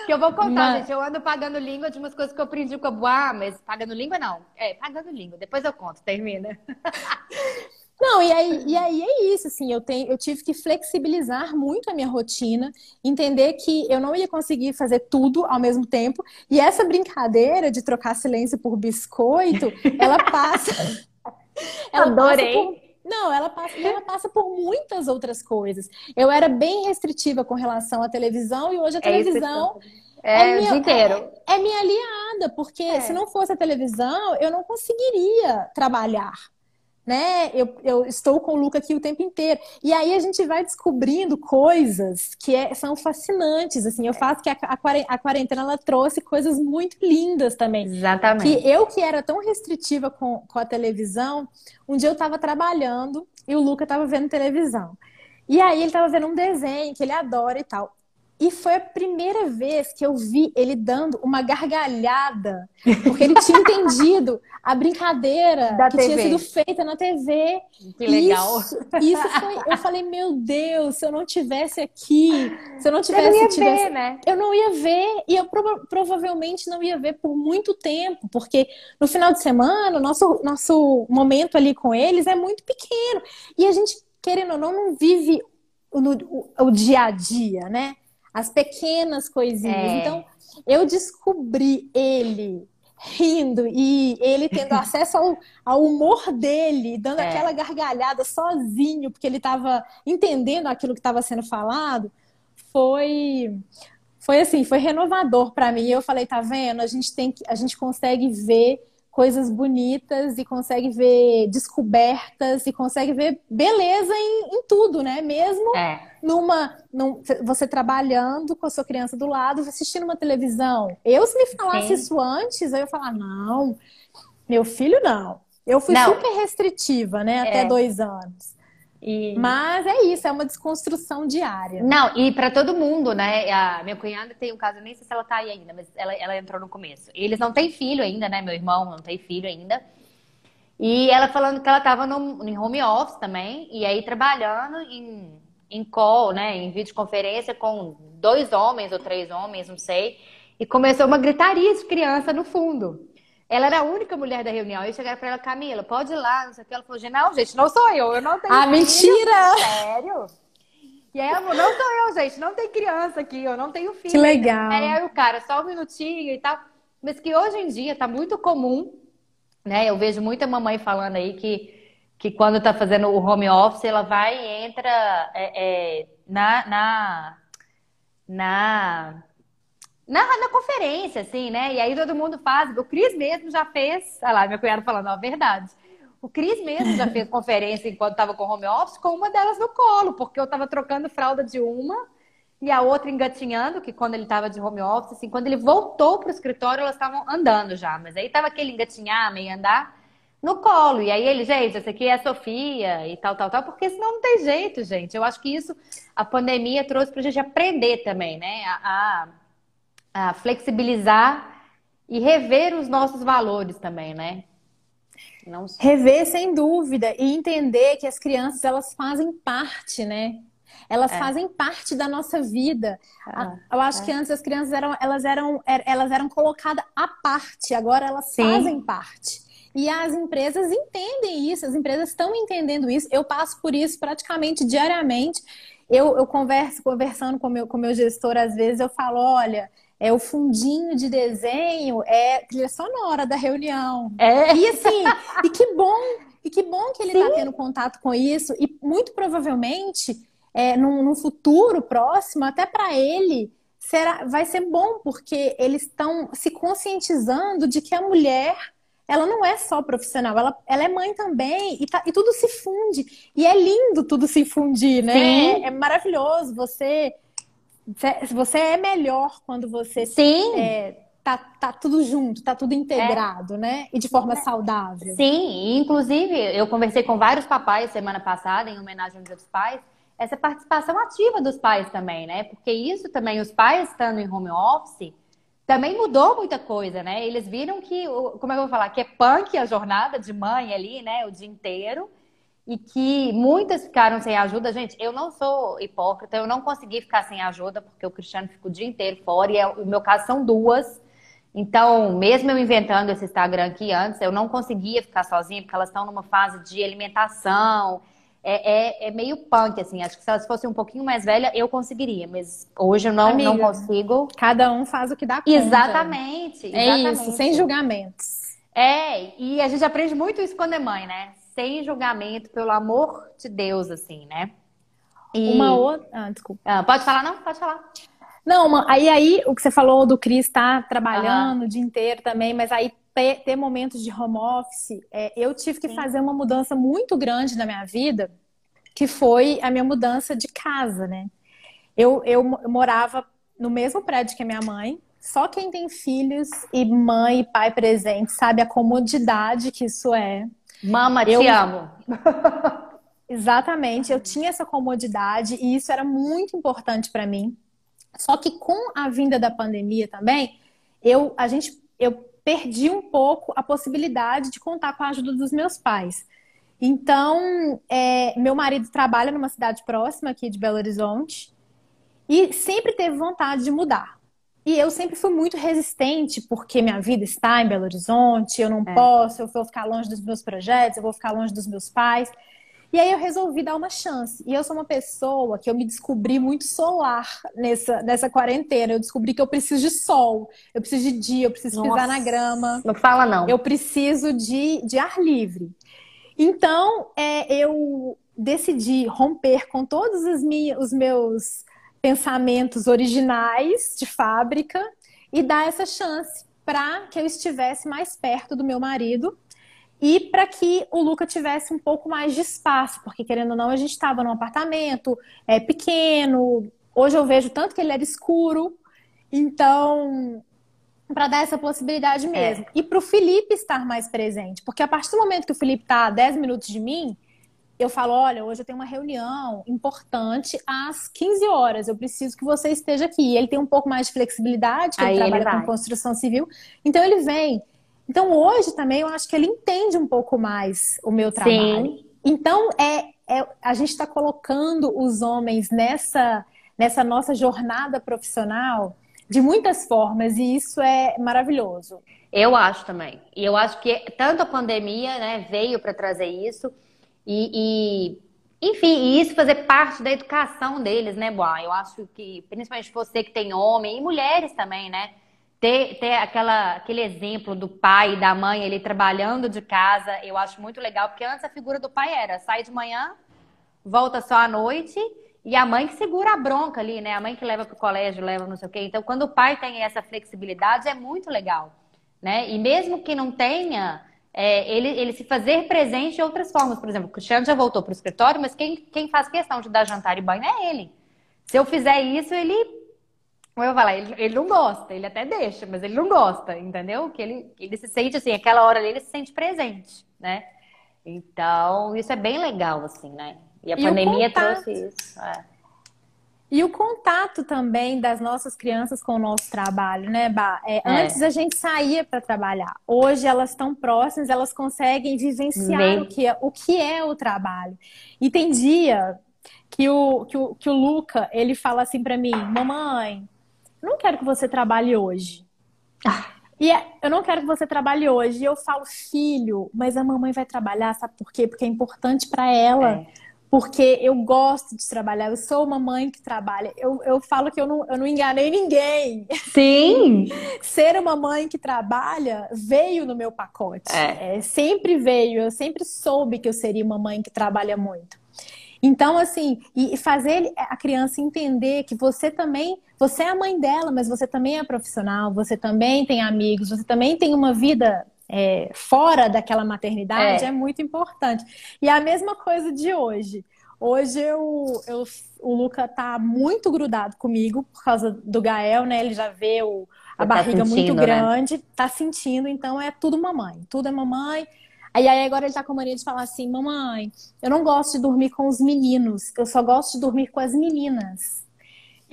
Que eu vou contar, mas... gente. Eu ando pagando língua de umas coisas que eu aprendi com a Boa, mas pagando língua não. É, pagando língua. Depois eu conto, termina. [laughs] Não, e aí, e aí é isso, assim, eu, tenho, eu tive que flexibilizar muito a minha rotina, entender que eu não ia conseguir fazer tudo ao mesmo tempo, e essa brincadeira de trocar silêncio por biscoito, ela passa... [laughs] [laughs] ela Adorei! Passa por, não, ela passa, ela passa por muitas outras coisas. Eu era bem restritiva com relação à televisão, e hoje a é televisão... É, é minha, inteiro. É, é, minha aliada, porque é. se não fosse a televisão, eu não conseguiria trabalhar né? Eu, eu estou com o Luca aqui o tempo inteiro. E aí a gente vai descobrindo coisas que é, são fascinantes, assim. Eu faço que a, a quarentena ela trouxe coisas muito lindas também. Exatamente. Que eu que era tão restritiva com, com a televisão, um dia eu estava trabalhando e o Luca estava vendo televisão. E aí ele estava vendo um desenho que ele adora e tal. E foi a primeira vez que eu vi ele dando uma gargalhada, porque ele tinha entendido a brincadeira da que TV. tinha sido feita na TV. Que legal. Isso, isso foi. Eu falei, meu Deus, se eu não tivesse aqui, se eu não tivesse. Eu não ia tivesse, ver, né? Eu não ia ver, e eu prova provavelmente não ia ver por muito tempo, porque no final de semana, o nosso, nosso momento ali com eles é muito pequeno. E a gente, querendo ou não, não vive o, o, o dia a dia, né? As pequenas coisinhas. É. Então, eu descobri ele rindo e ele tendo [laughs] acesso ao, ao humor dele, dando é. aquela gargalhada sozinho, porque ele estava entendendo aquilo que estava sendo falado, foi foi assim, foi renovador para mim. Eu falei, tá vendo? A gente tem que a gente consegue ver coisas bonitas e consegue ver descobertas e consegue ver beleza em, em tudo, né? Mesmo é. numa. Num, você trabalhando com a sua criança do lado, assistindo uma televisão. Eu, se me falasse Sim. isso antes, eu ia falar, não, meu filho não. Eu fui não. super restritiva, né? Até é. dois anos. E... Mas é isso, é uma desconstrução diária. Não, e para todo mundo, né? A minha cunhada tem um caso, nem sei se ela tá aí ainda, mas ela, ela entrou no começo. Eles não têm filho ainda, né? Meu irmão não tem filho ainda. E ela falando que ela tava no, em home office também, e aí trabalhando em, em call, né? Em videoconferência com dois homens ou três homens, não sei. E começou uma gritaria de criança no fundo. Ela era a única mulher da reunião. Eu chegaram pra ela, Camila, pode ir lá, não sei o que. Ela falou, não, gente, não sou eu, eu não tenho. Ah, filho. mentira! Sério? E aí ela falou, não sou eu, gente, não tem criança aqui, eu não tenho filho. Que legal. Aí o cara, só um minutinho e tal. Mas que hoje em dia tá muito comum, né? Eu vejo muita mamãe falando aí que, que quando tá fazendo o home office, ela vai e entra é, é, na, na, na na, na conferência, assim, né? E aí todo mundo faz. O Cris mesmo já fez. Olha lá, meu cunhado falando a verdade. O Cris mesmo já fez conferência enquanto estava com home office, com uma delas no colo, porque eu estava trocando fralda de uma e a outra engatinhando, que quando ele estava de home office, assim, quando ele voltou para o escritório, elas estavam andando já. Mas aí estava aquele engatinhar, meio andar no colo. E aí ele, gente, essa aqui é a Sofia e tal, tal, tal, porque senão não tem jeito, gente. Eu acho que isso a pandemia trouxe para a gente aprender também, né? a, a a flexibilizar e rever os nossos valores também, né? Não... Rever sem dúvida e entender que as crianças elas fazem parte, né? Elas é. fazem parte da nossa vida. Ah, Eu acho é. que antes as crianças eram elas eram er, elas eram colocadas à parte, agora elas Sim. fazem parte. E as empresas entendem isso, as empresas estão entendendo isso. Eu passo por isso praticamente diariamente. Eu, eu converso, conversando com meu, com meu gestor, às vezes eu falo, olha, é o fundinho de desenho, é trilha sonora da reunião. É. E assim, e que bom, e que bom que ele está tendo contato com isso, e muito provavelmente, é, num, num futuro próximo, até para ele, será, vai ser bom, porque eles estão se conscientizando de que a mulher ela não é só profissional, ela, ela é mãe também, e, tá, e tudo se funde. E é lindo tudo se fundir, né? É, é, maravilhoso você você é melhor quando você Sim. É, tá, tá tudo junto, tá tudo integrado, é. né? E de forma saudável. Sim, inclusive eu conversei com vários papais semana passada, em homenagem aos dos pais, essa participação ativa dos pais também, né? Porque isso também, os pais estando em home office, também mudou muita coisa, né? Eles viram que, como é que eu vou falar, que é punk a jornada de mãe ali, né? O dia inteiro e que muitas ficaram sem ajuda. Gente, eu não sou hipócrita, eu não consegui ficar sem ajuda, porque o Cristiano fica o dia inteiro fora, e é, o meu caso são duas. Então, mesmo eu inventando esse Instagram aqui antes, eu não conseguia ficar sozinha, porque elas estão numa fase de alimentação. É, é, é, meio punk, assim. Acho que se elas fossem um pouquinho mais velha, eu conseguiria. Mas hoje eu não, Amiga, não consigo. Cada um faz o que dá conta. Exatamente, exatamente. É isso, sem julgamentos. É, e a gente aprende muito isso quando é mãe, né? Sem julgamento, pelo amor de Deus, assim, né? E... Uma outra. Ah, desculpa. Ah, pode falar, não? Pode falar. Não, aí, aí o que você falou do Cris estar tá trabalhando uhum. o dia inteiro também, mas aí ter, ter momentos de home office, é, eu tive que Sim. fazer uma mudança muito grande na minha vida, que foi a minha mudança de casa, né? Eu, eu, eu morava no mesmo prédio que a minha mãe, só quem tem filhos e mãe e pai presente sabe a comodidade que isso é. Mama, eu... te amo. [laughs] Exatamente, eu tinha essa comodidade e isso era muito importante para mim. Só que com a vinda da pandemia também, eu, a gente, eu perdi um pouco a possibilidade de contar com a ajuda dos meus pais. Então, é, meu marido trabalha numa cidade próxima aqui de Belo Horizonte e sempre teve vontade de mudar. E eu sempre fui muito resistente, porque minha vida está em Belo Horizonte, eu não é. posso, eu vou ficar longe dos meus projetos, eu vou ficar longe dos meus pais. E aí eu resolvi dar uma chance. E eu sou uma pessoa que eu me descobri muito solar nessa, nessa quarentena. Eu descobri que eu preciso de sol, eu preciso de dia, eu preciso Nossa, pisar na grama. Não fala, não. Eu preciso de, de ar livre. Então, é, eu decidi romper com todos os, os meus pensamentos originais de fábrica e dar essa chance para que eu estivesse mais perto do meu marido e para que o Luca tivesse um pouco mais de espaço, porque querendo ou não, a gente estava num apartamento é, pequeno. Hoje eu vejo tanto que ele era escuro, então para dar essa possibilidade mesmo. É. E para o Felipe estar mais presente, porque a partir do momento que o Felipe está a 10 minutos de mim, eu falo: olha, hoje eu tenho uma reunião importante às 15 horas, eu preciso que você esteja aqui. E ele tem um pouco mais de flexibilidade, ele trabalha ele com construção civil, então ele vem. Então hoje também eu acho que ele entende um pouco mais o meu trabalho. Sim. Então é, é a gente está colocando os homens nessa nessa nossa jornada profissional de muitas formas e isso é maravilhoso. Eu acho também. E eu acho que tanto a pandemia né, veio para trazer isso e, e, enfim, e isso fazer parte da educação deles, né, Boa? Eu acho que, principalmente você que tem homem e mulheres também, né? ter, ter aquela, aquele exemplo do pai e da mãe ele trabalhando de casa, eu acho muito legal, porque antes a figura do pai era sai de manhã, volta só à noite, e a mãe que segura a bronca ali, né? A mãe que leva para o colégio, leva não sei o quê. Então, quando o pai tem essa flexibilidade, é muito legal, né? E mesmo que não tenha, é, ele, ele se fazer presente de outras formas. Por exemplo, o Cristiano já voltou para o escritório, mas quem, quem faz questão de dar jantar e banho é ele. Se eu fizer isso, ele como eu falar, ele, ele não gosta, ele até deixa, mas ele não gosta, entendeu? Que ele, ele se sente assim, aquela hora ali ele se sente presente, né? Então, isso é bem legal, assim, né? E a e pandemia trouxe isso. É. E o contato também das nossas crianças com o nosso trabalho, né, Bah? É, é. Antes a gente saía para trabalhar. Hoje elas estão próximas, elas conseguem vivenciar o que, é, o que é o trabalho. E tem dia que o, que o, que o Luca, ele fala assim para mim, mamãe, não quero que você trabalhe hoje. Ah. E é, eu não quero que você trabalhe hoje. E eu falo, filho, mas a mamãe vai trabalhar, sabe por quê? Porque é importante para ela. É. Porque eu gosto de trabalhar, eu sou uma mãe que trabalha. Eu, eu falo que eu não, eu não enganei ninguém. Sim! [laughs] Ser uma mãe que trabalha veio no meu pacote. É. É, sempre veio, eu sempre soube que eu seria uma mãe que trabalha muito. Então, assim, e fazer a criança entender que você também, você é a mãe dela, mas você também é profissional, você também tem amigos, você também tem uma vida é, fora daquela maternidade, é. é. muito importante. E a mesma coisa de hoje. Hoje eu, eu, o Luca tá muito grudado comigo por causa do Gael, né? Ele já vê o, a tá barriga sentindo, muito né? grande, né? tá sentindo, então é tudo mamãe. Tudo é mamãe. Aí, aí agora ele tá com a mania de falar assim: mamãe, eu não gosto de dormir com os meninos, eu só gosto de dormir com as meninas.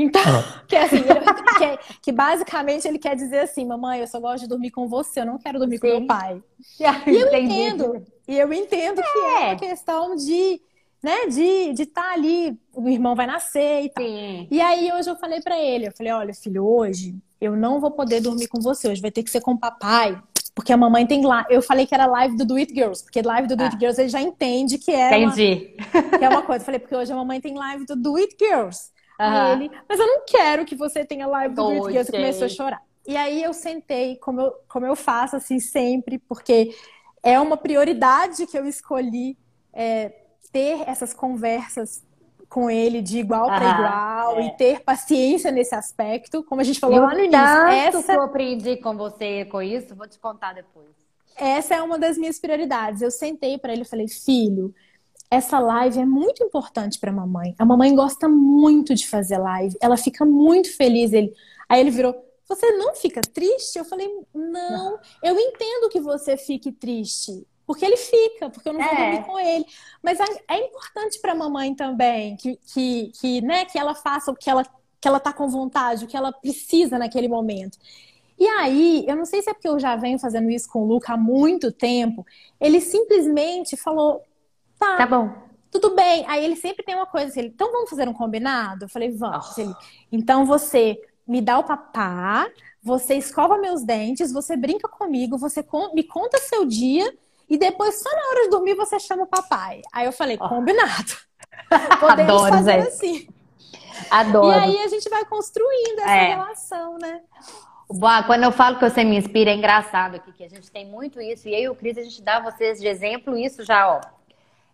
Então, ah. [laughs] que, assim, que, que, basicamente ele quer dizer assim, mamãe, eu só gosto de dormir com você, eu não quero dormir Sim. com meu pai. [laughs] E eu entendo, e eu entendo é. que é uma questão de, né, de de estar tá ali, o irmão vai nascer e tal. Sim. E aí hoje eu falei para ele, eu falei, olha, filho, hoje eu não vou poder dormir com você, hoje vai ter que ser com o papai, porque a mamãe tem lá. Eu falei que era live do Do It Girls, porque live do Do It ah. Girls ele já entende que é Entendi. Uma, que é uma coisa. Eu falei, porque hoje a mamãe tem live do Do It Girls. Uhum. ele, mas eu não quero que você tenha live do Do It Girls. E começou a chorar. E aí eu sentei, como eu, como eu faço assim sempre, porque é uma prioridade que eu escolhi é, ter essas conversas com ele de igual para igual é. e ter paciência nesse aspecto, como a gente falou lá no início. Essa que eu aprendi com você com isso, vou te contar depois. Essa é uma das minhas prioridades. Eu sentei para ele e falei: "Filho, essa live é muito importante para mamãe. A mamãe gosta muito de fazer live. Ela fica muito feliz." Ele Aí ele virou: "Você não fica triste?" Eu falei: "Não, eu entendo que você fique triste. Porque ele fica, porque eu não vou é. dormir com ele. Mas é, é importante para a mamãe também que, que, que, né, que ela faça o que ela, que ela tá com vontade, o que ela precisa naquele momento. E aí, eu não sei se é porque eu já venho fazendo isso com o Luca há muito tempo, ele simplesmente falou: tá, tá bom. Tudo bem. Aí ele sempre tem uma coisa assim, então vamos fazer um combinado? Eu falei, vamos. Oh. Ele, então você me dá o papá, você escova meus dentes, você brinca comigo, você me conta seu dia e depois, só na hora de dormir, você chama o papai. Aí eu falei, combinado. [laughs] Podemos Adoro, fazer Zé. assim. Adoro. E aí a gente vai construindo essa é. relação, né? Boa, quando eu falo que você me inspira, é engraçado aqui, que a gente tem muito isso. E eu e o Cris, a gente dá vocês de exemplo isso já, ó.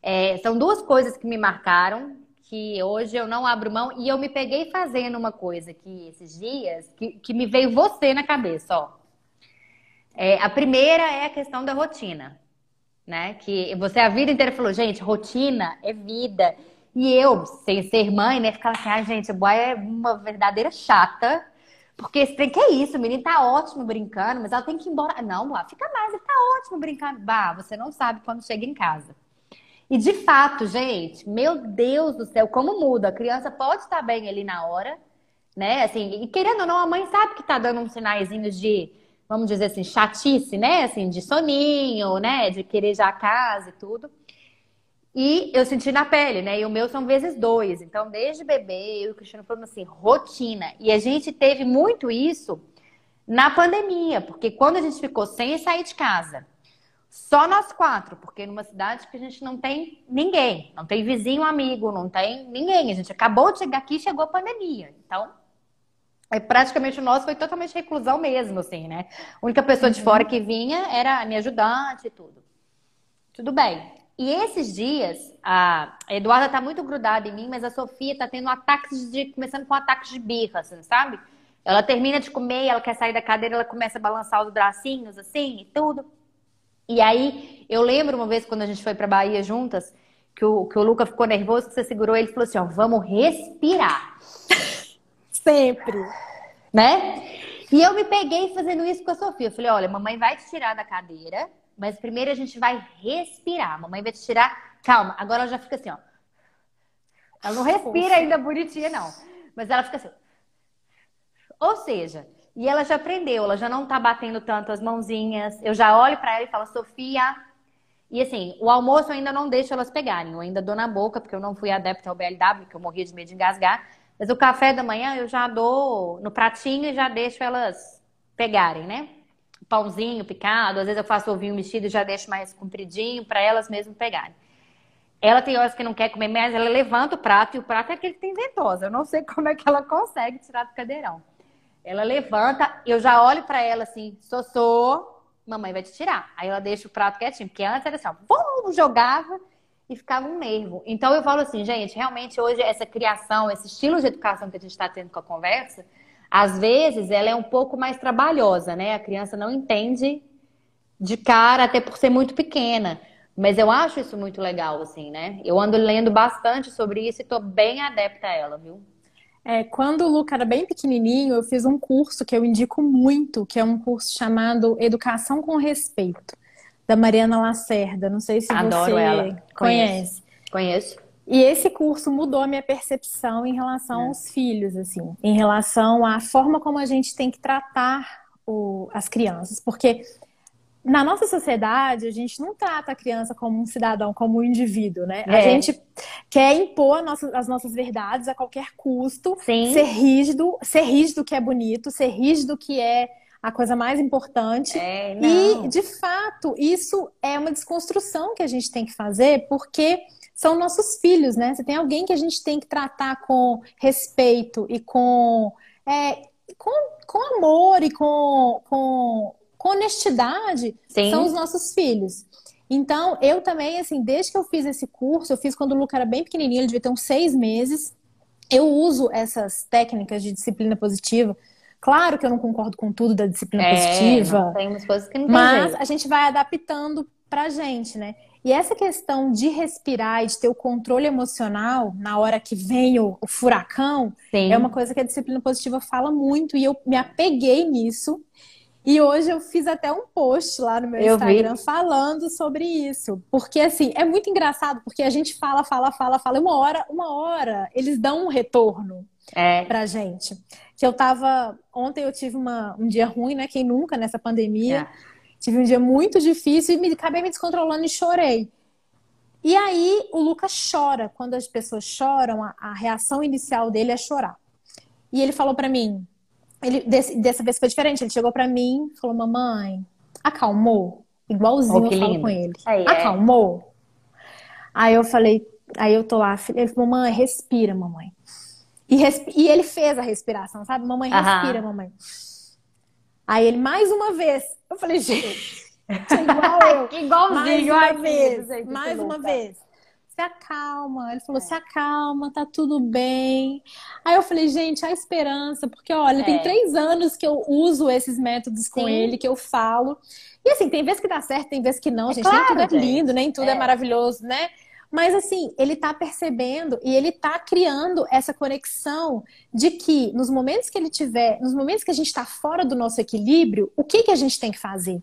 É, são duas coisas que me marcaram, que hoje eu não abro mão. E eu me peguei fazendo uma coisa aqui esses dias, que, que me veio você na cabeça, ó. É, a primeira é a questão da rotina né? Que você a vida inteira falou, gente, rotina é vida. E eu, sem ser mãe, né, ficava assim, ah, gente, a boa é uma verdadeira chata. Porque esse trem, que é isso? O menino tá ótimo brincando, mas ela tem que ir embora. Não, Boa, fica mais, ele tá ótimo brincando. Bah, você não sabe quando chega em casa. E de fato, gente, meu Deus do céu, como muda. A criança pode estar bem ali na hora, né? Assim, e querendo ou não, a mãe sabe que tá dando uns sinaizinhos de vamos dizer assim, chatice, né? Assim, de soninho, né? De querer já a casa e tudo. E eu senti na pele, né? E o meu são vezes dois. Então, desde bebê, eu e o Cristiano falamos assim, rotina. E a gente teve muito isso na pandemia, porque quando a gente ficou sem sair de casa, só nós quatro, porque numa cidade que a gente não tem ninguém, não tem vizinho, amigo, não tem ninguém. A gente acabou de chegar aqui e chegou a pandemia. Então, é, praticamente o nosso foi totalmente reclusão mesmo, assim, né? A única pessoa de fora uhum. que vinha era a minha ajudante e tudo. Tudo bem. E esses dias, a Eduarda tá muito grudada em mim, mas a Sofia tá tendo ataques de. começando com ataques de birra, assim, sabe? Ela termina de comer, ela quer sair da cadeira, ela começa a balançar os bracinhos, assim, e tudo. E aí, eu lembro uma vez quando a gente foi pra Bahia juntas, que o, que o Luca ficou nervoso, que você segurou ele e falou assim: ó, vamos respirar. [laughs] Sempre. Né? E eu me peguei fazendo isso com a Sofia. Eu falei: olha, mamãe vai te tirar da cadeira, mas primeiro a gente vai respirar. Mamãe vai te tirar. Calma, agora ela já fica assim, ó. Ela não respira ainda bonitinha, não. Mas ela fica assim. Ou seja, e ela já aprendeu, ela já não tá batendo tanto as mãozinhas. Eu já olho para ela e falo, Sofia. E assim, o almoço eu ainda não deixo elas pegarem. Eu ainda dou na boca, porque eu não fui adepta ao BLW, que eu morria de medo de engasgar. Mas o café da manhã eu já dou no pratinho e já deixo elas pegarem, né? Pãozinho picado, às vezes eu faço ovinho mexido e já deixo mais compridinho para elas mesmo pegarem. Ela tem horas que não quer comer, mas ela levanta o prato e o prato é aquele que tem ventosa. Eu não sei [laughs] como é que ela consegue tirar do cadeirão. Ela levanta, eu já olho para ela assim, Sossô, mamãe vai te tirar. Aí ela deixa o prato quietinho, porque antes era assim, ó, bum, jogava e ficava um nervo. Então eu falo assim, gente, realmente hoje essa criação, esse estilo de educação que a gente está tendo com a conversa, às vezes ela é um pouco mais trabalhosa, né? A criança não entende de cara, até por ser muito pequena. Mas eu acho isso muito legal, assim, né? Eu ando lendo bastante sobre isso e tô bem adepta a ela, viu? É, quando o Luca era bem pequenininho, eu fiz um curso que eu indico muito, que é um curso chamado Educação com Respeito da Mariana Lacerda. Não sei se Adoro você ela. conhece. Conheço. E esse curso mudou a minha percepção em relação é. aos filhos, assim, em relação à forma como a gente tem que tratar o, as crianças, porque na nossa sociedade, a gente não trata a criança como um cidadão, como um indivíduo, né? É. A gente quer impor as nossas verdades a qualquer custo, Sim. ser rígido, ser rígido que é bonito, ser rígido que é a coisa mais importante. É, e, de fato, isso é uma desconstrução que a gente tem que fazer, porque são nossos filhos, né? Você tem alguém que a gente tem que tratar com respeito e com, é, com, com amor e com com honestidade, Sim. são os nossos filhos. Então, eu também, assim, desde que eu fiz esse curso, eu fiz quando o Luca era bem pequenininho, ele devia ter uns seis meses. Eu uso essas técnicas de disciplina positiva. Claro que eu não concordo com tudo da disciplina é, positiva. Tem umas coisas que não Mas jeito. a gente vai adaptando pra gente, né? E essa questão de respirar e de ter o controle emocional na hora que vem o, o furacão Sim. é uma coisa que a disciplina positiva fala muito e eu me apeguei nisso. E hoje eu fiz até um post lá no meu eu Instagram vi. falando sobre isso. Porque, assim, é muito engraçado, porque a gente fala, fala, fala, fala, uma hora, uma hora, eles dão um retorno é. pra gente. Que eu tava. Ontem eu tive uma, um dia ruim, né? Quem nunca nessa pandemia. É. Tive um dia muito difícil e me, acabei me descontrolando e chorei. E aí o Lucas chora. Quando as pessoas choram, a, a reação inicial dele é chorar. E ele falou para mim: ele, desse, dessa vez foi diferente. Ele chegou para mim e falou: Mamãe, acalmou? Igualzinho oh, eu falo com ele. Aí, é. acalmou? É. Aí eu falei, aí eu tô lá, ele falou, mamãe, respira, mamãe. E, resp... e ele fez a respiração, sabe? Mamãe, respira, mamãe. Aí ele, mais uma vez. Eu falei, gente, [laughs] igual eu. [laughs] Igualzinho. Mais uma vez, mais uma vez se acalma. Ele falou, é. se acalma, tá tudo bem. Aí eu falei, gente, há esperança, porque olha, é. tem três anos que eu uso esses métodos Sim. com ele, que eu falo. E assim, tem vezes que dá certo, tem vezes que não, é gente. Claro, nem tudo é lindo, nem tudo é, é maravilhoso, né? Mas assim, ele tá percebendo e ele tá criando essa conexão de que nos momentos que ele tiver, nos momentos que a gente está fora do nosso equilíbrio, o que, que a gente tem que fazer?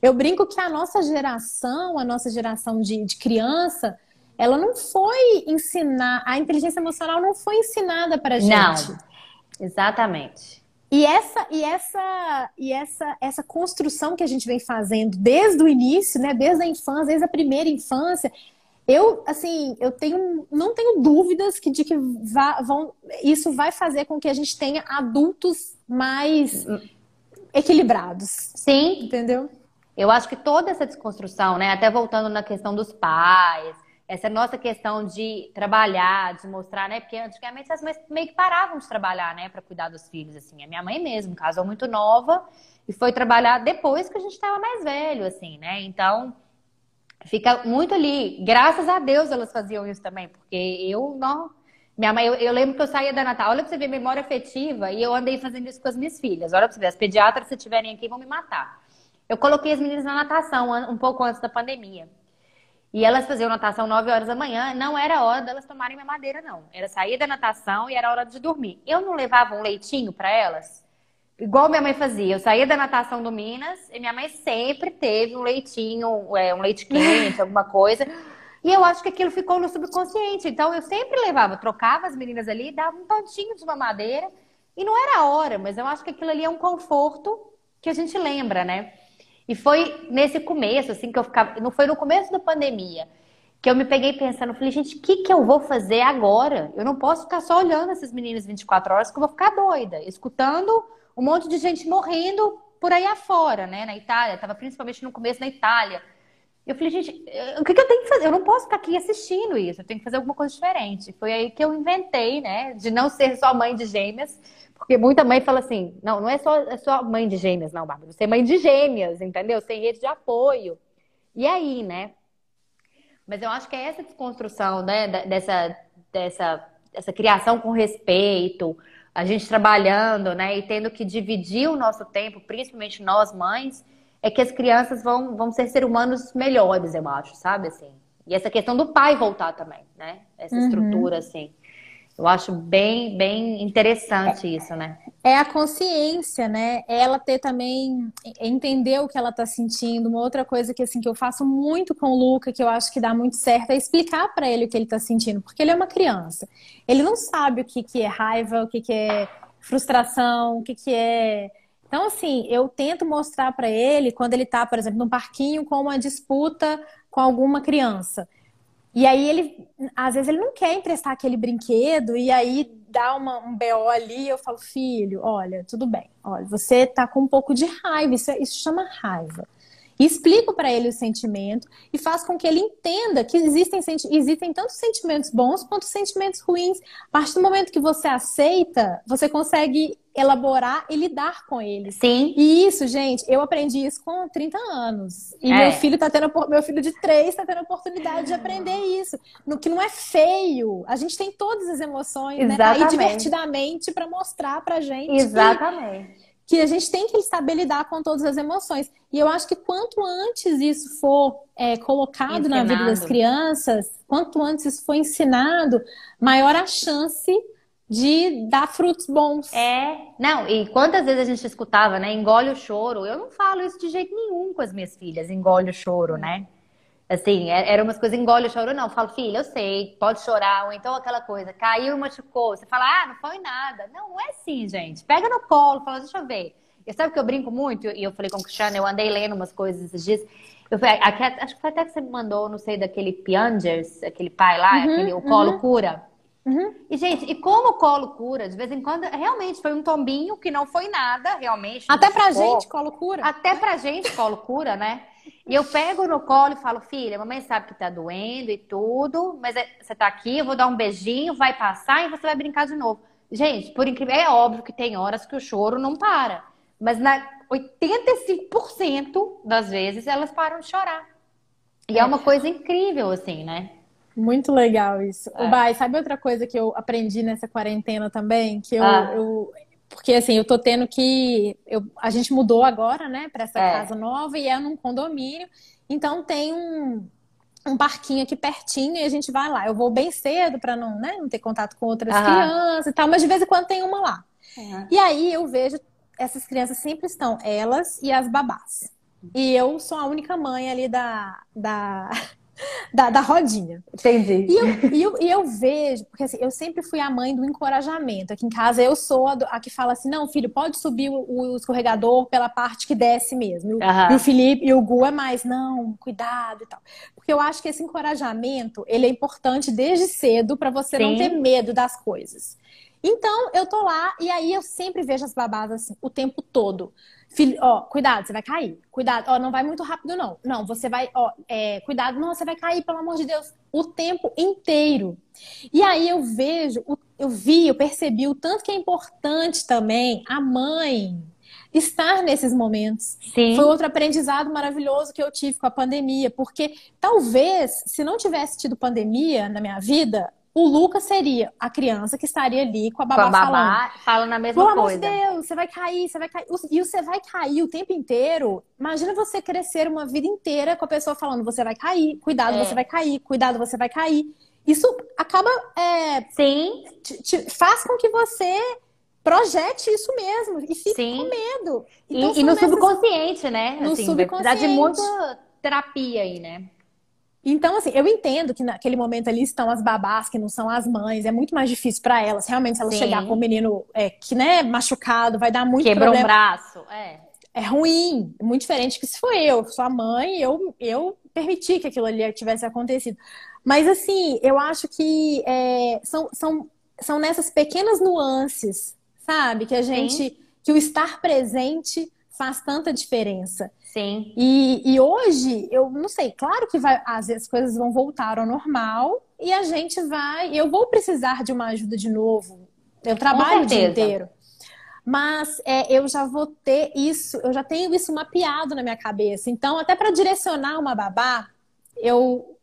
Eu brinco que a nossa geração, a nossa geração de, de criança, ela não foi ensinar, a inteligência emocional não foi ensinada para gente. Não, exatamente. E essa e essa e essa essa construção que a gente vem fazendo desde o início, né, desde a infância, desde a primeira infância, eu assim, eu tenho não tenho dúvidas que de que vá, vão isso vai fazer com que a gente tenha adultos mais equilibrados. Sim, entendeu? Eu acho que toda essa desconstrução, né, até voltando na questão dos pais, essa nossa questão de trabalhar, de mostrar, né? Porque antigamente as mães meio que paravam de trabalhar, né, para cuidar dos filhos, assim. A minha mãe mesmo casou muito nova e foi trabalhar depois que a gente estava mais velho, assim, né? Então fica muito ali. Graças a Deus elas faziam isso também, porque eu não. Minha mãe, eu, eu lembro que eu saía da Natal, olha pra você ver memória afetiva, e eu andei fazendo isso com as minhas filhas. Olha pra você ver, as pediatras, se estiverem aqui, vão me matar. Eu coloquei as meninas na natação um pouco antes da pandemia. E elas faziam natação 9 horas da manhã, não era hora delas tomarem minha madeira, não. Era sair da natação e era hora de dormir. Eu não levava um leitinho para elas, igual minha mãe fazia. Eu saía da natação do Minas e minha mãe sempre teve um leitinho, é, um leite quente, [laughs] alguma coisa. E eu acho que aquilo ficou no subconsciente. Então eu sempre levava, trocava as meninas ali, dava um tantinho de uma madeira. E não era a hora, mas eu acho que aquilo ali é um conforto que a gente lembra, né? E foi nesse começo, assim, que eu ficava. Não foi no começo da pandemia que eu me peguei pensando, falei, gente, o que, que eu vou fazer agora? Eu não posso ficar só olhando essas meninas 24 horas, que eu vou ficar doida, escutando um monte de gente morrendo por aí afora, né? Na Itália, estava principalmente no começo na Itália. Eu falei, gente, o que, que, eu tenho que fazer? Eu não posso ficar aqui assistindo isso, eu tenho que fazer alguma coisa diferente. Foi aí que eu inventei, né, de não ser só mãe de gêmeas, porque muita mãe fala assim: não, não é só, é só mãe de gêmeas, não, Bárbara. Você é mãe de gêmeas, entendeu? Sem rede de apoio. E aí, né? Mas eu acho que é essa desconstrução, né? Dessa, dessa, dessa criação com respeito, a gente trabalhando, né? E tendo que dividir o nosso tempo, principalmente nós mães, é que as crianças vão, vão ser seres humanos melhores, eu acho, sabe? Assim. E essa questão do pai voltar também, né? Essa uhum. estrutura, assim. Eu acho bem, bem interessante é, isso, né? É a consciência, né? Ela ter também entender o que ela tá sentindo. Uma outra coisa que assim que eu faço muito com o Luca, que eu acho que dá muito certo, é explicar para ele o que ele tá sentindo, porque ele é uma criança. Ele não sabe o que que é raiva, o que que é frustração, o que que é Então, assim, eu tento mostrar para ele quando ele está, por exemplo, num parquinho com uma disputa com alguma criança. E aí ele, às vezes, ele não quer emprestar aquele brinquedo, e aí dá uma, um BO ali, eu falo, filho, olha, tudo bem, olha, você tá com um pouco de raiva, isso, é, isso chama raiva. Explico para ele o sentimento e faz com que ele entenda que existem, existem tanto sentimentos bons quanto sentimentos ruins. A partir do momento que você aceita, você consegue elaborar e lidar com eles. Sim. E isso, gente, eu aprendi isso com 30 anos. E é. meu filho tá tendo meu filho de 3 está tendo a oportunidade de aprender isso. No que não é feio. A gente tem todas as emoções, Exatamente. né? Aí divertidamente para mostrar pra gente. Exatamente. Que que a gente tem que saber lidar com todas as emoções. E eu acho que quanto antes isso for é, colocado ensinado. na vida das crianças, quanto antes isso for ensinado, maior a chance de dar frutos bons. É, não, e quantas vezes a gente escutava, né? Engole o choro. Eu não falo isso de jeito nenhum com as minhas filhas, engole o choro, né? Assim, é, era umas coisas, engole o choro, não. Eu falo, filha, eu sei, pode chorar. Ou então aquela coisa, caiu e machucou. Você fala, ah, não foi nada. Não, não é assim, gente. Pega no colo, fala, deixa eu ver. E sabe que eu brinco muito? E eu falei com o Cristiano, eu andei lendo umas coisas esses dias. Eu falei, acho que foi até que você me mandou, não sei, daquele Piangers, aquele pai lá, uhum, aquele, o colo uhum. cura. Uhum. E, gente, e como o colo cura, de vez em quando, realmente foi um tombinho que não foi nada, realmente. Até pra gente, colo cura. Até pra gente, colo cura, né? E eu pego no colo e falo, filha, mamãe sabe que tá doendo e tudo, mas é, você tá aqui, eu vou dar um beijinho, vai passar e você vai brincar de novo. Gente, por incrível, é óbvio que tem horas que o choro não para. Mas na 85% das vezes elas param de chorar. E é, é uma coisa incrível, assim, né? Muito legal isso. É. O Bai, sabe outra coisa que eu aprendi nessa quarentena também? Que eu, ah. eu porque assim, eu tô tendo que. Eu, a gente mudou agora, né, para essa é. casa nova e é num condomínio. Então tem um, um parquinho aqui pertinho e a gente vai lá. Eu vou bem cedo para não, né, não ter contato com outras crianças e tal, mas de vez em quando tem uma lá. Uhum. E aí eu vejo essas crianças sempre estão, elas e as babás. E eu sou a única mãe ali da, da, da, da rodinha. Entendi. E eu, e, eu, e eu vejo, porque assim, eu sempre fui a mãe do encorajamento. Aqui em casa eu sou a, a que fala assim: não, filho, pode subir o, o escorregador pela parte que desce mesmo. Uhum. E o Felipe e o Gu é mais, não, cuidado e tal. Porque eu acho que esse encorajamento ele é importante desde cedo para você Sim. não ter medo das coisas. Então, eu tô lá e aí eu sempre vejo as babás assim, o tempo todo. Filho, ó, cuidado, você vai cair. Cuidado, ó, não vai muito rápido, não. Não, você vai, ó, é, cuidado, não, você vai cair, pelo amor de Deus, o tempo inteiro. E aí eu vejo, eu vi, eu percebi o tanto que é importante também a mãe estar nesses momentos. Sim. Foi outro aprendizado maravilhoso que eu tive com a pandemia, porque talvez, se não tivesse tido pandemia na minha vida, o Lucas seria a criança que estaria ali com a babá, com a babá falando. falando a mesma Pelo coisa. Pelo amor de Deus, você vai cair, você vai cair. E você vai cair o tempo inteiro. Imagina você crescer uma vida inteira com a pessoa falando: você vai cair, cuidado, é. você vai cair, cuidado, você vai cair. Isso acaba. É, Sim. Te, te, faz com que você projete isso mesmo e fique Sim. com medo. Então, e, e, no nessas... subconsciente, né? No assim, subconsciente. Vai precisar de muita terapia aí, né? Então, assim, eu entendo que naquele momento ali estão as babás, que não são as mães, é muito mais difícil para elas. Realmente, se ela chegar com um menino é, que, né, machucado, vai dar muito Quebrou problema. um braço, é. É ruim, muito diferente que se foi eu, sua mãe, eu, eu permiti que aquilo ali tivesse acontecido. Mas, assim, eu acho que é, são, são, são nessas pequenas nuances, sabe? Que a gente, Sim. que o estar presente faz tanta diferença. Sim. E, e hoje, eu não sei, claro que vai, às vezes as coisas vão voltar ao normal e a gente vai. Eu vou precisar de uma ajuda de novo. Eu trabalho o dia inteiro. Mas é, eu já vou ter isso, eu já tenho isso mapeado na minha cabeça. Então, até para direcionar uma babá, eu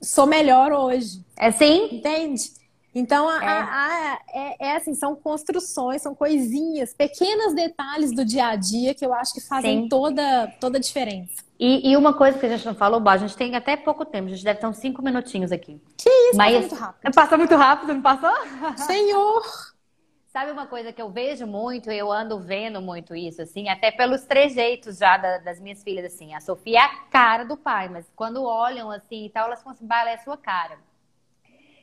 sou melhor hoje. É sim? Entende? Então, a, é. A, a, é, é, assim, são construções, são coisinhas, pequenos detalhes do dia a dia que eu acho que fazem toda, toda a diferença. E, e, uma coisa que a gente não falou, a gente tem até pouco tempo, a gente deve ter uns cinco minutinhos aqui. Que isso, Mas, passa muito rápido. [laughs] Passa muito rápido, não passou? [laughs] Senhor! Sabe uma coisa que eu vejo muito, eu ando vendo muito isso, assim, até pelos trejeitos já da, das minhas filhas, assim. A Sofia é a cara do pai, mas quando olham assim e tal, elas falam assim, ela é a sua cara.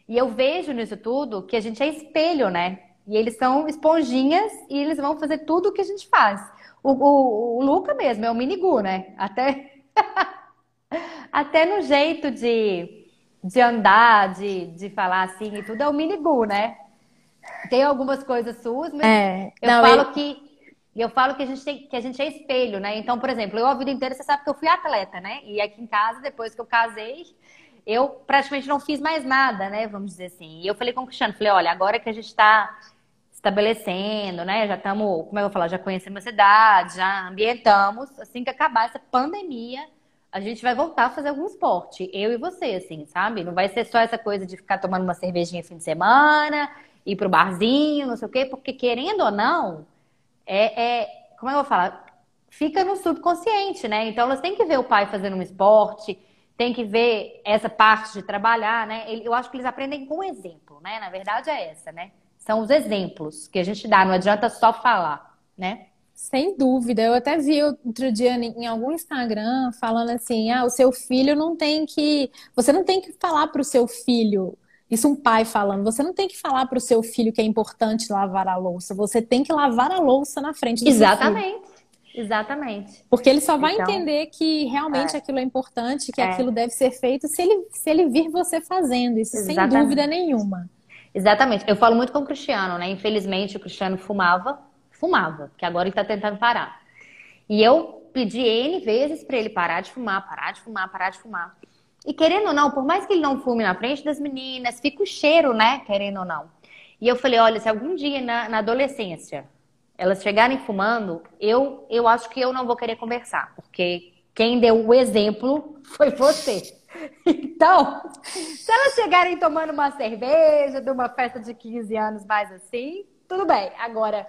E eu vejo nisso tudo que a gente é espelho, né? E eles são esponjinhas e eles vão fazer tudo o que a gente faz. O, o, o Luca mesmo é o minigu, né? Até, [laughs] até no jeito de, de andar, de, de falar assim e tudo, é o minigu, né? Tem algumas coisas suas, mas é. eu Não, falo que eu falo que a gente tem, que a gente é espelho, né? Então, por exemplo, eu a vida inteira você sabe que eu fui atleta, né? E aqui em casa, depois que eu casei, eu praticamente não fiz mais nada, né? Vamos dizer assim. E eu falei com o Cristiano, falei, olha, agora que a gente está estabelecendo, né? Já estamos, como é que eu vou falar? Já conhecemos a cidade, já ambientamos. Assim que acabar essa pandemia, a gente vai voltar a fazer algum esporte. Eu e você, assim, sabe? Não vai ser só essa coisa de ficar tomando uma cervejinha fim de semana, ir pro barzinho, não sei o quê, porque querendo ou não, é, é como é que eu vou falar? Fica no subconsciente, né? Então elas têm que ver o pai fazendo um esporte, tem que ver essa parte de trabalhar, né? Eu acho que eles aprendem com exemplo, né? Na verdade é essa, né? São os exemplos que a gente dá, não adianta só falar, né? Sem dúvida. Eu até vi outro dia em algum Instagram falando assim: ah, o seu filho não tem que. Você não tem que falar para o seu filho. Isso um pai falando. Você não tem que falar para o seu filho que é importante lavar a louça. Você tem que lavar a louça na frente do Exatamente. seu filho. Exatamente. Porque ele só vai então, entender que realmente é. aquilo é importante, que é. aquilo deve ser feito se ele, se ele vir você fazendo. Isso Exatamente. sem dúvida nenhuma. Exatamente. Eu falo muito com o Cristiano, né? Infelizmente, o Cristiano fumava, fumava, que agora ele tá tentando parar. E eu pedi N vezes para ele parar de fumar, parar de fumar, parar de fumar. E querendo ou não, por mais que ele não fume na frente das meninas, fica o cheiro, né? Querendo ou não. E eu falei, olha, se algum dia na, na adolescência elas chegarem fumando, eu, eu acho que eu não vou querer conversar, porque quem deu o exemplo [laughs] foi você. Então, se elas chegarem tomando uma cerveja de uma festa de 15 anos mais assim, tudo bem. Agora,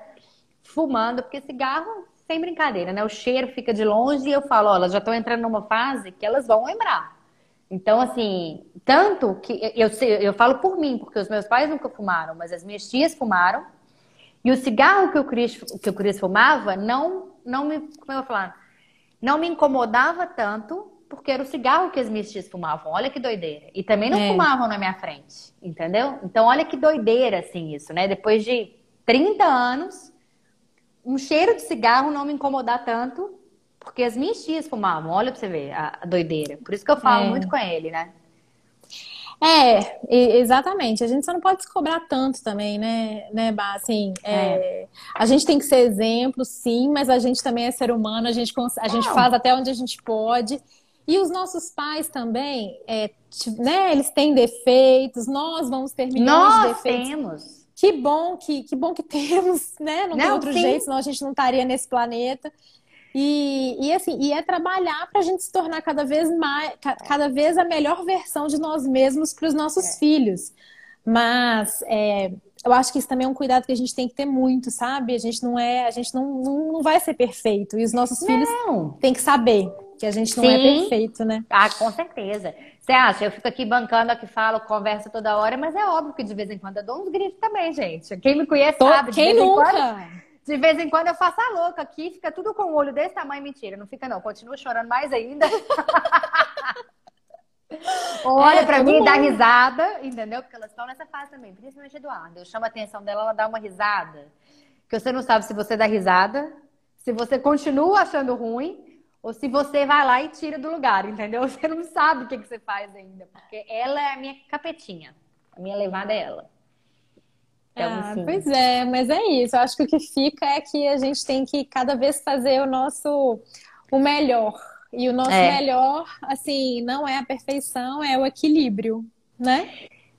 fumando, porque cigarro, sem brincadeira, né? O cheiro fica de longe e eu falo, elas já estão entrando numa fase que elas vão lembrar. Então, assim, tanto que eu, eu falo por mim, porque os meus pais nunca fumaram, mas as minhas tias fumaram. E o cigarro que o Cris, que o Cris fumava não, não me, como eu vou falar, não me incomodava tanto porque era o cigarro que as minhas tias fumavam. Olha que doideira. E também não é. fumavam na minha frente, entendeu? Então, olha que doideira, assim, isso, né? Depois de 30 anos, um cheiro de cigarro não me incomodar tanto, porque as minhas tias fumavam. Olha pra você ver a, a doideira. Por isso que eu falo é. muito com ele, né? É, exatamente. A gente só não pode se cobrar tanto também, né, né, Bah? Assim, é. É, a gente tem que ser exemplo, sim, mas a gente também é ser humano, a gente, a gente faz até onde a gente pode. E os nossos pais também, é, né, eles têm defeitos, nós vamos ter milhões nós de defeitos. temos. Que bom que, que bom que [laughs] temos, né? Não, não tem outro sim. jeito, senão a gente não estaria nesse planeta. E, e assim, e é trabalhar para a gente se tornar cada vez mais, cada vez a melhor versão de nós mesmos para os nossos é. filhos. Mas é, eu acho que isso também é um cuidado que a gente tem que ter muito, sabe? A gente não é, a gente não, não, não vai ser perfeito. E os nossos não. filhos têm que saber que a gente não é Sim. é perfeito, né? Ah, com certeza. Você acha? Eu fico aqui bancando, aqui falo, converso toda hora, mas é óbvio que de vez em quando eu dou uns gritos também, gente. Quem me conhece Tô, sabe. Quem nunca? Quando, de vez em quando eu faço a louca aqui, fica tudo com o olho desse tamanho. Mentira, não fica não. Continua chorando mais ainda. [laughs] Olha é, pra mim e dá risada, entendeu? Porque elas estão nessa fase também, principalmente Eduardo. Eu chamo a atenção dela, ela dá uma risada. Que você não sabe se você dá risada, se você continua achando ruim, ou se você vai lá e tira do lugar, entendeu? [laughs] Você não sabe o que, que você faz ainda. Porque ela é a minha capetinha. A minha levada é ela. Então, ah, assim... Pois é, mas é isso. Eu acho que o que fica é que a gente tem que cada vez fazer o nosso o melhor. E o nosso é. melhor, assim, não é a perfeição, é o equilíbrio, né?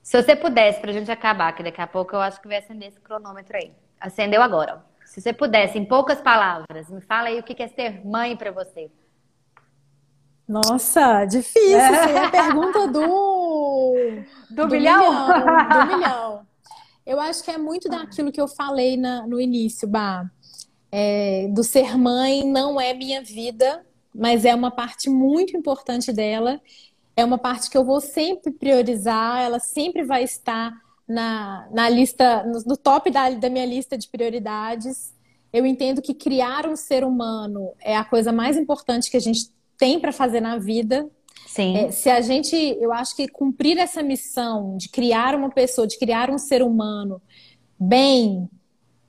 Se você pudesse, pra gente acabar, que daqui a pouco eu acho que vai acender esse cronômetro aí. Acendeu agora. Se você pudesse, em poucas palavras, me fala aí o que é ser mãe para você. Nossa, difícil. [laughs] É a pergunta do. Do, do milhão? milhão? Do milhão. Eu acho que é muito daquilo que eu falei na, no início, Bah. É, do ser mãe não é minha vida, mas é uma parte muito importante dela. É uma parte que eu vou sempre priorizar, ela sempre vai estar na, na lista, no, no top da, da minha lista de prioridades. Eu entendo que criar um ser humano é a coisa mais importante que a gente tem para fazer na vida. Sim. É, se a gente, eu acho que cumprir essa missão de criar uma pessoa, de criar um ser humano, bem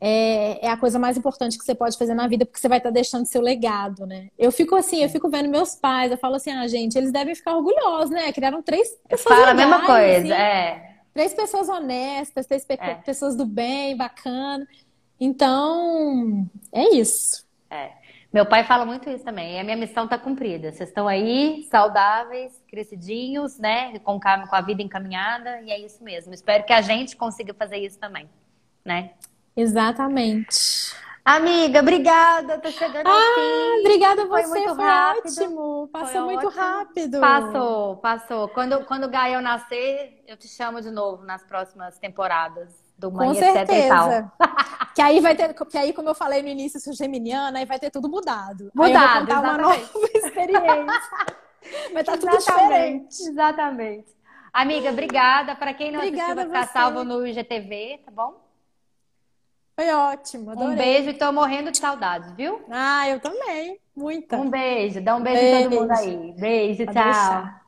é, é, a coisa mais importante que você pode fazer na vida, porque você vai estar tá deixando seu legado, né? Eu fico assim, eu fico vendo meus pais, eu falo assim, ah, gente, eles devem ficar orgulhosos, né? Criaram três pessoas Fala legais, a mesma coisa, assim, é. Três pessoas honestas, três é. pessoas do bem, bacana. Então, é isso. É. Meu pai fala muito isso também. E a minha missão está cumprida. Vocês estão aí, saudáveis, crescidinhos, né? Com, com a vida encaminhada. E é isso mesmo. Espero que a gente consiga fazer isso também, né? Exatamente. Amiga, obrigada. Tô chegando ah. Obrigada a você, foi, muito foi rápido. ótimo. Passou foi muito ótimo. rápido. Passou, passou. Quando, quando o Gael nascer, eu te chamo de novo nas próximas temporadas do Mãe, Com certeza. [laughs] que aí vai ter, que aí, como eu falei no início, sou geminiana, aí vai ter tudo mudado. Mudado, aí uma nova [laughs] experiência. vai estar tá tudo diferente. Exatamente. Amiga, obrigada. Para quem não obrigada assistiu, vai ficar salvo no IGTV, tá bom? Foi ótimo, adorei. Um beijo e tô morrendo de saudades, viu? Ah, eu também. Muita. Um beijo. Dá um beijo, beijo. em todo mundo aí. Beijo, Pode tchau. Deixar. Tchau.